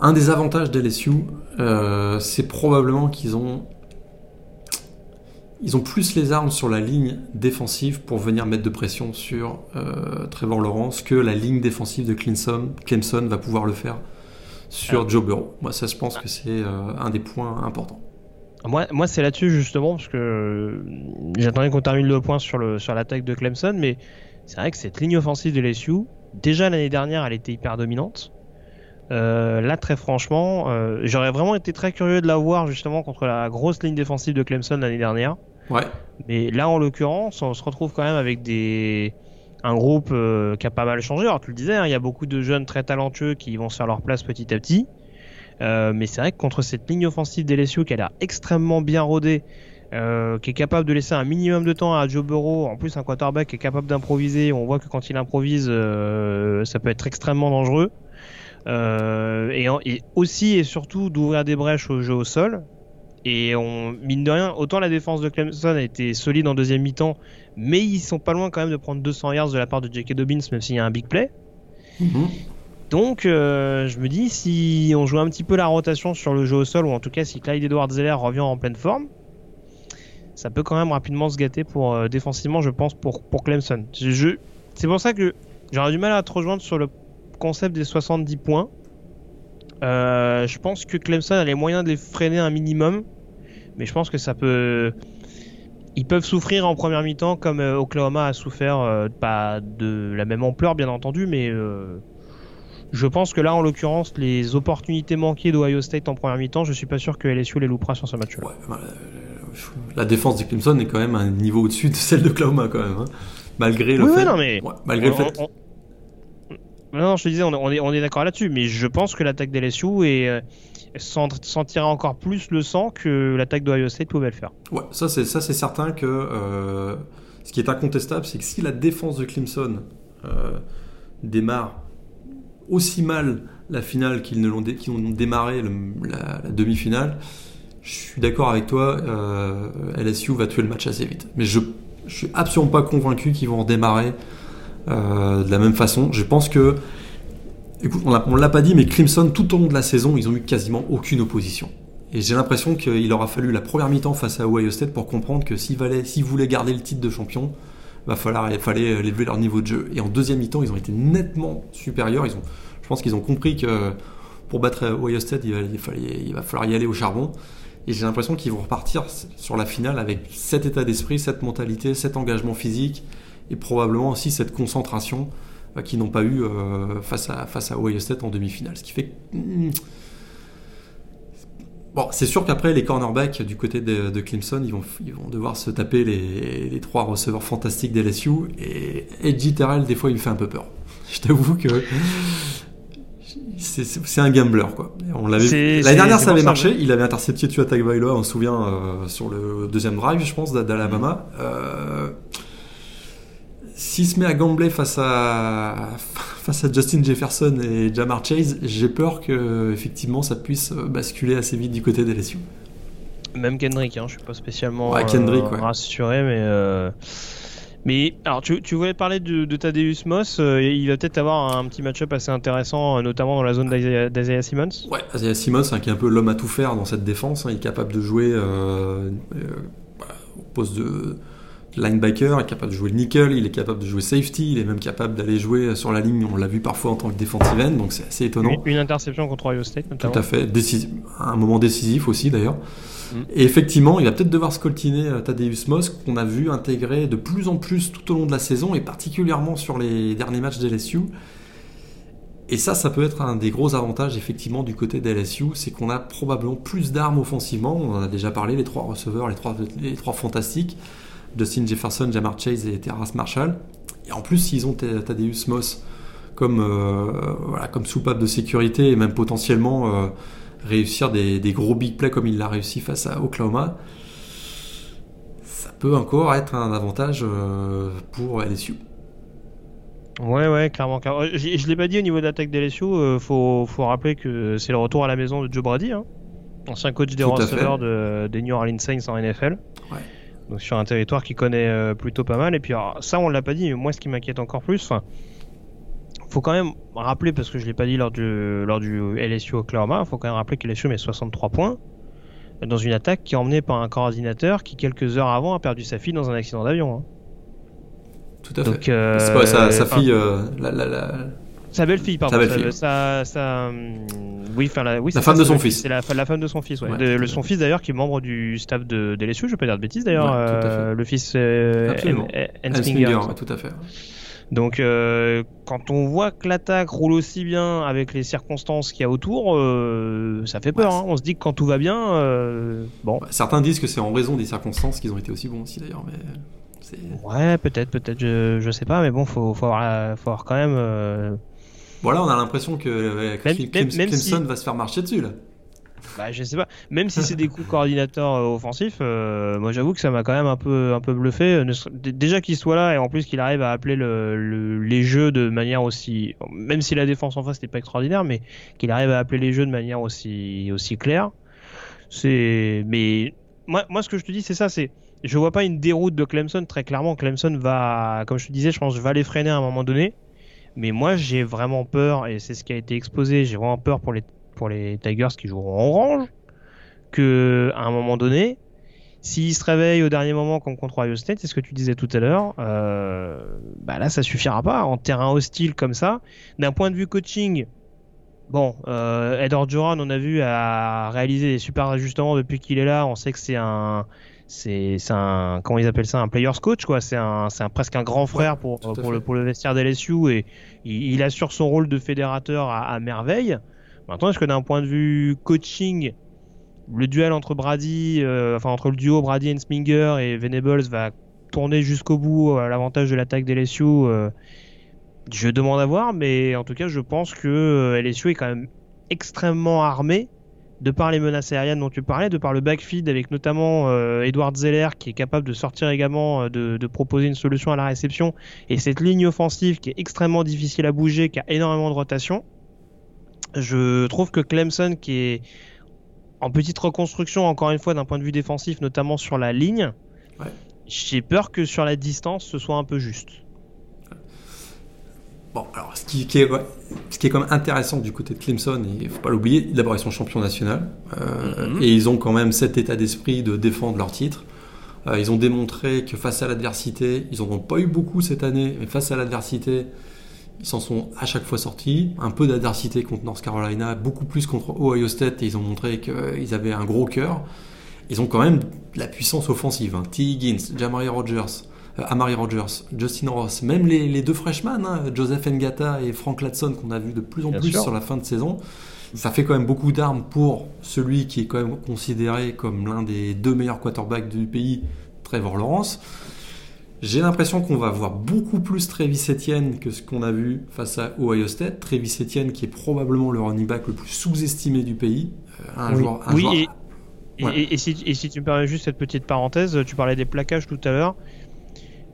un des avantages d'LSU, euh, c'est probablement qu'ils ont ils ont plus les armes sur la ligne défensive pour venir mettre de pression sur Trevor Lawrence que la ligne défensive de Clemson, Clemson va pouvoir le faire sur ah. Joe Burrow. Moi, ça, je pense que c'est un des points importants. Moi, moi c'est là-dessus justement, parce que euh, j'attendais qu'on termine le point sur, le, sur l'attaque de Clemson, mais c'est vrai que cette ligne offensive de LSU, déjà l'année dernière, elle était hyper dominante. Euh, là, très franchement, euh, j'aurais vraiment été très curieux de la voir justement contre la grosse ligne défensive de Clemson l'année dernière. Ouais. Mais là, en l'occurrence, on se retrouve quand même avec des un groupe qui a pas mal changé. Alors, tu le disais, hein, il y a beaucoup de jeunes très talentueux qui vont se faire leur place petit à petit. Euh, mais c'est vrai que contre cette ligne offensive d'LSU qui a l'air extrêmement bien rodée, euh, qui est capable de laisser un minimum de temps à Joe Burrow, en plus un quarterback est capable d'improviser, on voit que quand il improvise, euh, ça peut être extrêmement dangereux. Et, et, aussi et surtout d'ouvrir des brèches au jeu au sol. Et on, mine de rien, autant la défense de Clemson a été solide en deuxième mi-temps, mais ils sont pas loin quand même de prendre 200 yards de la part de J.K. Dobbins, même s'il y a un big play. Mm-hmm. Donc, euh, je me dis, si on joue un petit peu la rotation sur le jeu au sol, ou en tout cas si Clyde Edwards Zeller revient en pleine forme, ça peut quand même rapidement se gâter pour euh, défensivement, je pense, pour, pour Clemson. Je, c'est pour ça que j'aurais du mal à te rejoindre sur le concept des 70 points. Euh, je pense que Clemson a les moyens de les freiner un minimum, mais je pense que ça peut. Ils peuvent souffrir en première mi-temps comme Oklahoma a souffert, pas de la même ampleur bien entendu, mais je pense que là, en l'occurrence, les opportunités manquées d'Ohio State en première mi-temps, je suis pas sûr que LSU les loupera sur ce match-là. Bah, la défense de Clemson est quand même un niveau au-dessus de celle de Oklahoma quand même, hein. malgré le fait. non, mais malgré le fait. Non, je te disais, on, est, d'accord là-dessus, mais je pense que l'attaque d'LSU est euh, sentira encore plus le sang que l'attaque d'Ohio State pouvait le faire. Ouais, ça c'est certain que euh, ce qui est incontestable, c'est que si la défense de Clemson euh, démarre aussi mal la finale qu'ils ne l'ont ont démarré la, demi-finale, je suis d'accord avec toi, LSU va tuer le match assez vite. Mais je, je suis absolument pas convaincu qu'ils vont redémarrer euh, de la même façon. Je pense que, écoute, on l'a pas dit, mais Crimson, tout au long de la saison, ils ont eu quasiment aucune opposition. Et j'ai l'impression qu'il aura fallu la première mi-temps face à Ohio State pour comprendre que s'ils voulaient garder le titre de champion, il fallait élever leur niveau de jeu. Et en deuxième mi-temps, ils ont été nettement supérieurs. Ils ont, je pense qu'ils ont compris que pour battre Ohio State, il va, il, va falloir y aller au charbon. Et j'ai l'impression qu'ils vont repartir sur la finale avec cet état d'esprit, cette mentalité, cet engagement physique et probablement aussi cette concentration euh, qu'ils n'ont pas eu euh, face, à, face à Ohio State en demi-finale. Ce qui fait hmm, Bon, c'est sûr qu'après, les cornerbacks du côté de, Clemson, ils vont, ils vont devoir se taper les, trois receveurs fantastiques d'LSU. Et Edgy Terrell, des fois, il me fait un peu peur. Je t'avoue que c'est un gambler quoi. On l'avait l'année dernière ça avait marché, il avait intercepté Tua Tagovailoa, on se souvient euh, sur le deuxième drive je pense d'Alabama. Euh, S'il se met à gambler face à face à Justin Jefferson et Jamar Chase, j'ai peur que effectivement ça puisse basculer assez vite du côté des LSU. Même Kendrick, hein, je suis pas spécialement Kendrick, euh, rassuré, mais euh, mais alors, tu, voulais parler de, de Thaddeus Moss. Euh, il va peut-être avoir un petit match-up assez intéressant, euh, notamment dans la zone d'Isaiah Simmons. Ouais, Isaiah Simmons, hein, qui est un peu l'homme à tout faire dans cette défense. Hein. il est capable de jouer euh, au poste de linebacker, il est capable de jouer le nickel, il est capable de jouer safety, il est même capable d'aller jouer sur la ligne. On l'a vu parfois en tant que defensive end, donc c'est assez étonnant. Une, interception contre Ohio State, notamment. Tout à fait, un moment décisif aussi d'ailleurs. Et effectivement, il va peut-être devoir scoltiner euh, Tadeusz Moss, qu'on a vu intégrer de plus en plus tout au long de la saison, et particulièrement sur les derniers matchs d'LSU. Et ça, ça peut être un des gros avantages effectivement du côté d'LSU, c'est qu'on a probablement plus d'armes offensivement. On en a déjà parlé, les trois receveurs, les trois, les trois fantastiques, Justin Jefferson, Jamar Chase et Terrace Marshall. Et en plus, s'ils ont Tadeusz Moss comme, euh, voilà, comme soupape de sécurité et même potentiellement euh, réussir des, gros big plays comme il l'a réussi face à Oklahoma, peut encore être un avantage euh, pour LSU. Ouais, ouais, clairement. clairement. Je, je l'ai pas dit au niveau de l'attaque d'LSU, il faut, faut, rappeler que c'est le retour à la maison de Joe Brady, hein, ancien coach des receveurs de, des New Orleans Saints en NFL. Ouais. Donc sur un territoire qu'il connaît plutôt pas mal. Et puis alors, ça, on l'a pas dit, mais moi, ce qui m'inquiète encore plus, enfin, faut quand même rappeler, parce que je l'ai pas dit lors du, lors du LSU Oklahoma, faut quand même rappeler que LSU met 63 points dans une attaque qui est emmenée par un coordinateur qui, quelques heures avant, a perdu sa fille dans un accident d'avion. Hein. Tout à fait. Euh, c'est pas sa, sa fille, euh, la, la, la... Sa belle-fille, pardon. Sa belle-fille. Sa, sa, oui, enfin, la, oui, la femme ça, de son fils. C'est la, la, femme de son fils, ouais. Ouais, de, tout le, son fils d'ailleurs, qui est membre du staff de, de LSU, je peux pas dire de bêtises d'ailleurs. Ouais, euh, le fils euh, tout à fait. Donc, euh, quand on voit que l'attaque roule aussi bien avec les circonstances qu'il y a autour, euh, ça fait peur. Ouais, hein. On se dit que quand tout va bien, euh, bon. Bah, certains disent que c'est en raison des circonstances qu'ils ont été aussi bons aussi d'ailleurs, mais. Ouais, peut-être, peut-être, je, je sais pas, mais bon, faut, faut, avoir, faut avoir quand même. Voilà, on a l'impression que euh, Même- Clem- même- même Clemson si- va se faire marcher dessus là. Bah, je sais pas. Même si c'est des coups de coordinateur euh, offensifs, euh, moi j'avoue que ça m'a quand même un peu, un peu bluffé. Déjà qu'il soit là et en plus qu'il arrive à appeler le, le- les jeux de manière aussi, même si la défense en face n'est pas extraordinaire, mais qu'il arrive à appeler les jeux de manière aussi, aussi claire. C'est, mais moi, moi ce que je te dis c'est ça, c'est, je vois pas une déroute de Clemson. Très clairement, Clemson va, comme je te disais, je pense, va les freiner à un moment donné. Mais moi, j'ai vraiment peur, et c'est ce qui a été exposé, j'ai vraiment peur pour les, pour les Tigers qui joueront en orange, que à un moment donné, s'ils se réveillent au dernier moment contre Ohio State, c'est ce que tu disais tout à l'heure, euh, bah là, ça suffira pas. En terrain hostile comme ça, d'un point de vue coaching, bon, euh, Ed Orgeron, on a vu, a réalisé des super ajustements depuis qu'il est là. On sait que c'est un c'est un comment ils appellent ça un players coach quoi c'est un c'est un, presque un grand frère pour fait. le pour le vestiaire d'LSU et il, il assure son rôle de fédérateur à, à merveille maintenant est-ce que d'un point de vue coaching le duel entre Brady euh, enfin entre le duo Brady Ensminger et Venables va tourner jusqu'au bout à l'avantage de l'attaque d'LSU euh, je demande à voir mais en tout cas je pense que euh, LSU est quand même extrêmement armé de par les menaces aériennes dont tu parlais, de par le backfield avec notamment euh, Edward Zeller qui est capable de sortir également, euh, de, de proposer une solution à la réception, et cette ligne offensive qui est extrêmement difficile à bouger, qui a énormément de rotation. Je trouve que Clemson, qui est en petite reconstruction, encore une fois, d'un point de vue défensif, notamment sur la ligne, Ouais. j'ai peur que sur la distance, ce soit un peu juste. Bon, alors ce qui, qui est, ce qui est quand même intéressant du côté de Clemson, et il faut pas l'oublier, d'abord ils sont champions nationaux euh, Mhm. et ils ont quand même cet état d'esprit de défendre leur titre. Euh, ils ont démontré que face à l'adversité, ils en ont pas eu beaucoup cette année, mais face à l'adversité, ils s'en sont à chaque fois sortis. Un peu d'adversité contre North Carolina, beaucoup plus contre Ohio State, et ils ont montré qu'ils avaient un gros cœur. Ils ont quand même de la puissance offensive. Hein. T. Higgins, Jamari Rogers, Amari Rogers, Justin Ross, même les, les deux freshmen, hein, Joseph Ngata et Frank Latson, qu'on a vu de plus en Bien plus sûr. sur la fin de saison. Ça fait quand même beaucoup d'armes pour celui qui est quand même considéré comme l'un des deux meilleurs quarterbacks du pays, Trevor Lawrence. J'ai l'impression qu'on va voir beaucoup plus Travis Etienne que ce qu'on a vu face à Ohio State. Travis Etienne qui est probablement le running back le plus sous-estimé du pays. Euh, un Oui. joueur, un Oui, joueur- et- Et, Ouais. et- et si, et si tu me permets juste cette petite parenthèse, tu parlais des plaquages tout à l'heure.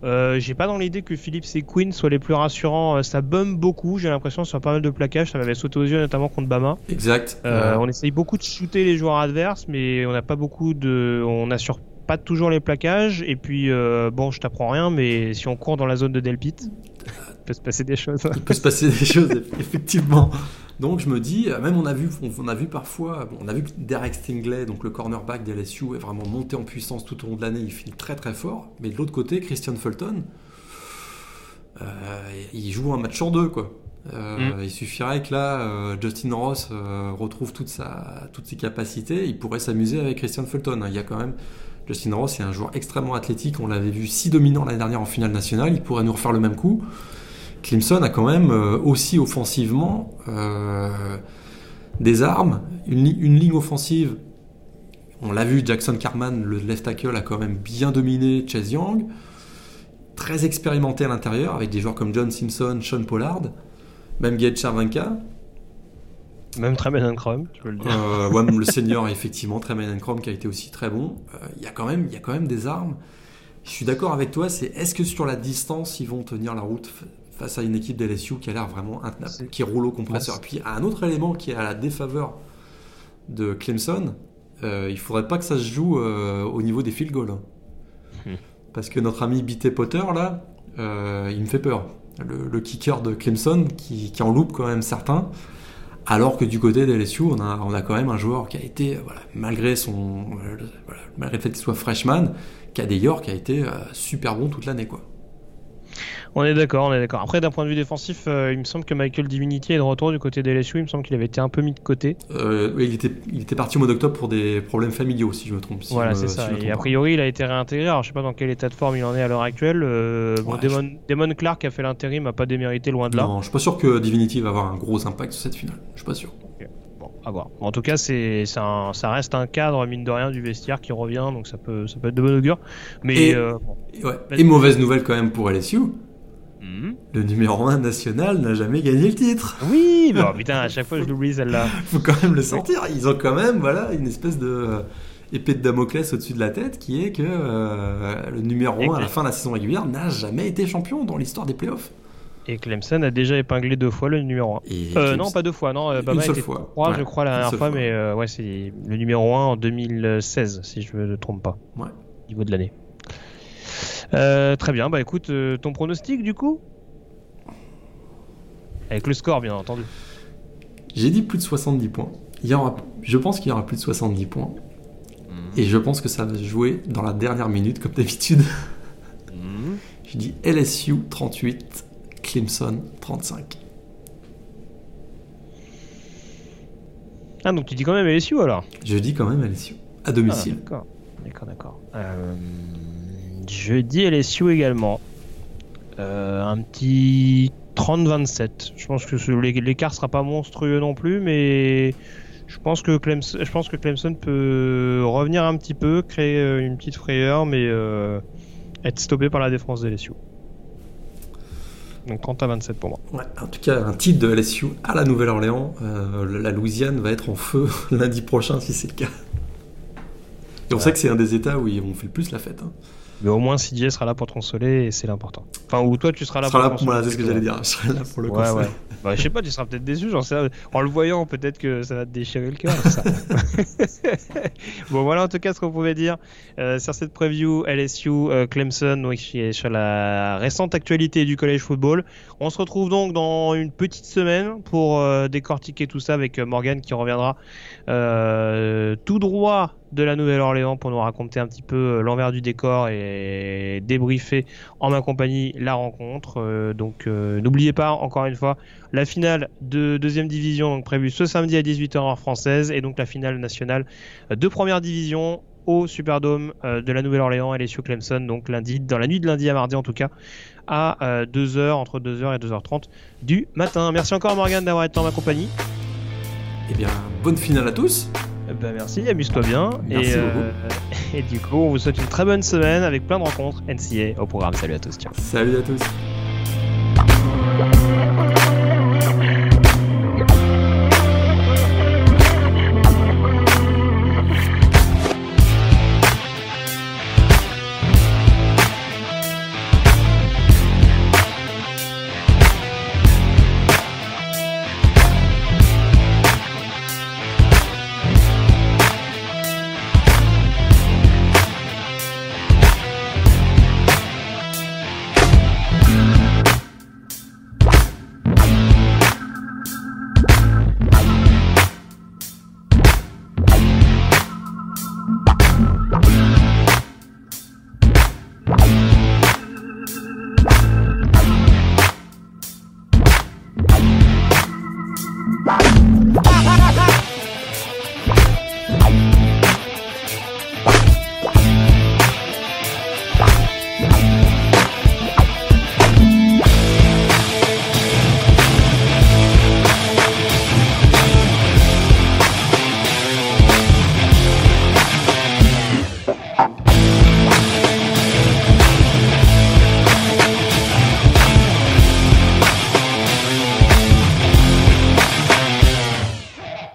Euh, j'ai pas dans l'idée que Phillips et Quinn soient les plus rassurants. Euh, Ça bum beaucoup, j'ai l'impression, sur pas mal de plaquages. Ça m'avait sauté aux yeux, notamment contre Bama. Exact. Euh, On essaye beaucoup de shooter les joueurs adverses, mais on n'a pas beaucoup de. On assure pas toujours les plaquages. Et puis, euh, bon, je t'apprends rien, mais si on court dans la zone de Delpit, il peut se passer des choses. il peut se passer des choses effectivement. Donc je me dis, euh, même on a vu, on, on a vu parfois, bon, on a vu que Derek Stingley, donc le cornerback des LSU, est vraiment monté en puissance tout au long de l'année. Il finit très très fort. Mais de l'autre côté, Christian Fulton, euh, il joue un match sur deux quoi. Euh, Il suffirait que là, euh, Justin Ross retrouve toute sa, toutes ses capacités, il pourrait s'amuser avec Christian Fulton. Il y a quand même Justin Ross, c'est un joueur extrêmement athlétique. On l'avait vu si dominant l'année dernière en finale nationale. Il pourrait nous refaire le même coup. Clemson a quand même euh, aussi offensivement euh, des armes, une, li- une ligne offensive. On l'a vu, Jackson Carman, le left tackle, a quand même bien dominé Chase Young. Très expérimenté à l'intérieur, avec des joueurs comme John Simpson, Sean Pollard, même Gage Cervenka. Même Tremaine Chrome, tu peux le dire. Euh, ouais, le senior, effectivement, Tremaine Chrome qui a été aussi très bon. Quand même- il y a quand même des armes. Je suis d'accord avec toi, c'est est-ce que sur la distance, ils vont tenir la route? Face à une équipe d'LSU qui a l'air vraiment intenable, qui roule au compresseur. Puis un autre élément qui est à la défaveur de Clemson, euh, il faudrait pas que ça se joue euh, au niveau des field goals. hein. Hmm. Parce que notre ami BT Potter, là, euh, il me fait peur. Le, le kicker de Clemson qui, qui en loupe quand même certains. Alors que du côté des LSU, on a, on a quand même un joueur qui a été, euh, voilà, malgré, son, voilà, malgré le fait qu'il soit freshman, Cadet York a été super bon toute l'année. quoi. On est d'accord, on est d'accord. Après, d'un point de vue défensif, euh, il me semble que Michael Divinity est de retour du côté des LSU. Il me semble qu'il avait été un peu mis de côté. Euh, oui, il, était, il était parti au mois d'octobre pour des problèmes familiaux, si je me trompe. si voilà, c'est ça. Et a pas. priori, il a été réintégré. Alors, je sais pas dans quel état de forme il en est à l'heure actuelle. Euh, bon, Damon Clark a fait l'intérim, a pas démérité loin de là. Non, je suis pas sûr que Divinity va avoir un gros impact sur cette finale. Je suis pas sûr. Bon, à voir. En tout cas, c'est, ça reste un cadre, mine de rien, du vestiaire qui revient, donc ça peut, ça peut être de bon augure. Mais Et- euh, bon. Et, ouais. Vas-y. Et mauvaise nouvelle quand même pour LSU. Mhm. Le numéro 1 national n'a jamais gagné le titre. Oui, bon, putain, à chaque fois je l'oublie celle-là. Faut quand même le sortir. Ils ont quand même voilà une espèce de euh, épée de Damoclès au-dessus de la tête qui est que euh, le numéro 1 à la fin de la saison régulière n'a jamais été champion dans l'histoire des playoffs. Et Clemson a déjà épinglé deux fois le numéro 1. Et Euh, Clemson- non, pas deux fois, non. euh, Une Bama seule était fois. Ouais, je crois, la dernière fois, fois. mais euh, ouais, c'est le numéro 1 en 2016, si je ne me trompe pas. Ouais. Niveau de l'année. Euh, très bien, bah écoute, euh, ton pronostic du coup? Avec le score, bien entendu. J'ai dit plus de 70 points. Il y aura, je pense qu'il y aura plus de 70 points. Et je pense que ça va se jouer dans la dernière minute, comme d'habitude. Je dis LSU 38, Clemson 35. Ah, donc tu dis quand même LSU alors Je dis quand même LSU, à Ah, domicile. D'accord, d'accord, d'accord. Euh, je dis LSU également. Euh, un petit 30-27. Je pense que l'écart sera pas monstrueux non plus, mais je pense que Clemson, je pense que Clemson peut revenir un petit peu, créer euh, une petite frayeur, mais euh, être stoppé par la défense de LSU. Donc 30 à 27 pour moi. Ouais, en tout cas, un titre de LSU à la Nouvelle-Orléans. Euh, la Louisiane va être en feu lundi prochain si c'est le cas. Et on sait que c'est un des États où ils- on fait le plus la fête. hein. Mais au moins CJ sera là pour te consoler et c'est l'important. Enfin, ou toi tu seras là sera là pour pour, te voilà, consoler. c'est ce que j'allais dire. Je serai là pour le Ouais, conseil. ouais. Bah, je sais pas, tu seras peut-être déçu, rien. En le voyant, peut-être que ça va te déchirer le cœur. bon, voilà en tout cas ce qu'on pouvait dire euh, sur cette preview LSU euh, Clemson, donc, sur la récente actualité du college football. On se retrouve donc dans une petite semaine pour euh, décortiquer tout ça avec Morgan qui reviendra euh, tout droit de la Nouvelle-Orléans pour nous raconter un petit peu euh, l'envers du décor et débriefer en ma compagnie la rencontre. Euh, donc n'oubliez pas encore une fois la finale de deuxième division prévue ce samedi à 18h heure française et donc la finale nationale de première division au Superdome de la Nouvelle-Orléans et les Clemson donc lundi dans la nuit de lundi à mardi en tout cas à 2h entre 2h et 2h30 du matin. Merci encore Morgan d'avoir été en ma compagnie. Eh bien, bonne finale à tous. Eh ben merci, amuse-toi bien. Merci et, euh, et du coup, on vous souhaite une très bonne semaine avec plein de rencontres NCA au programme. Salut à tous. Tiens. Salut à tous.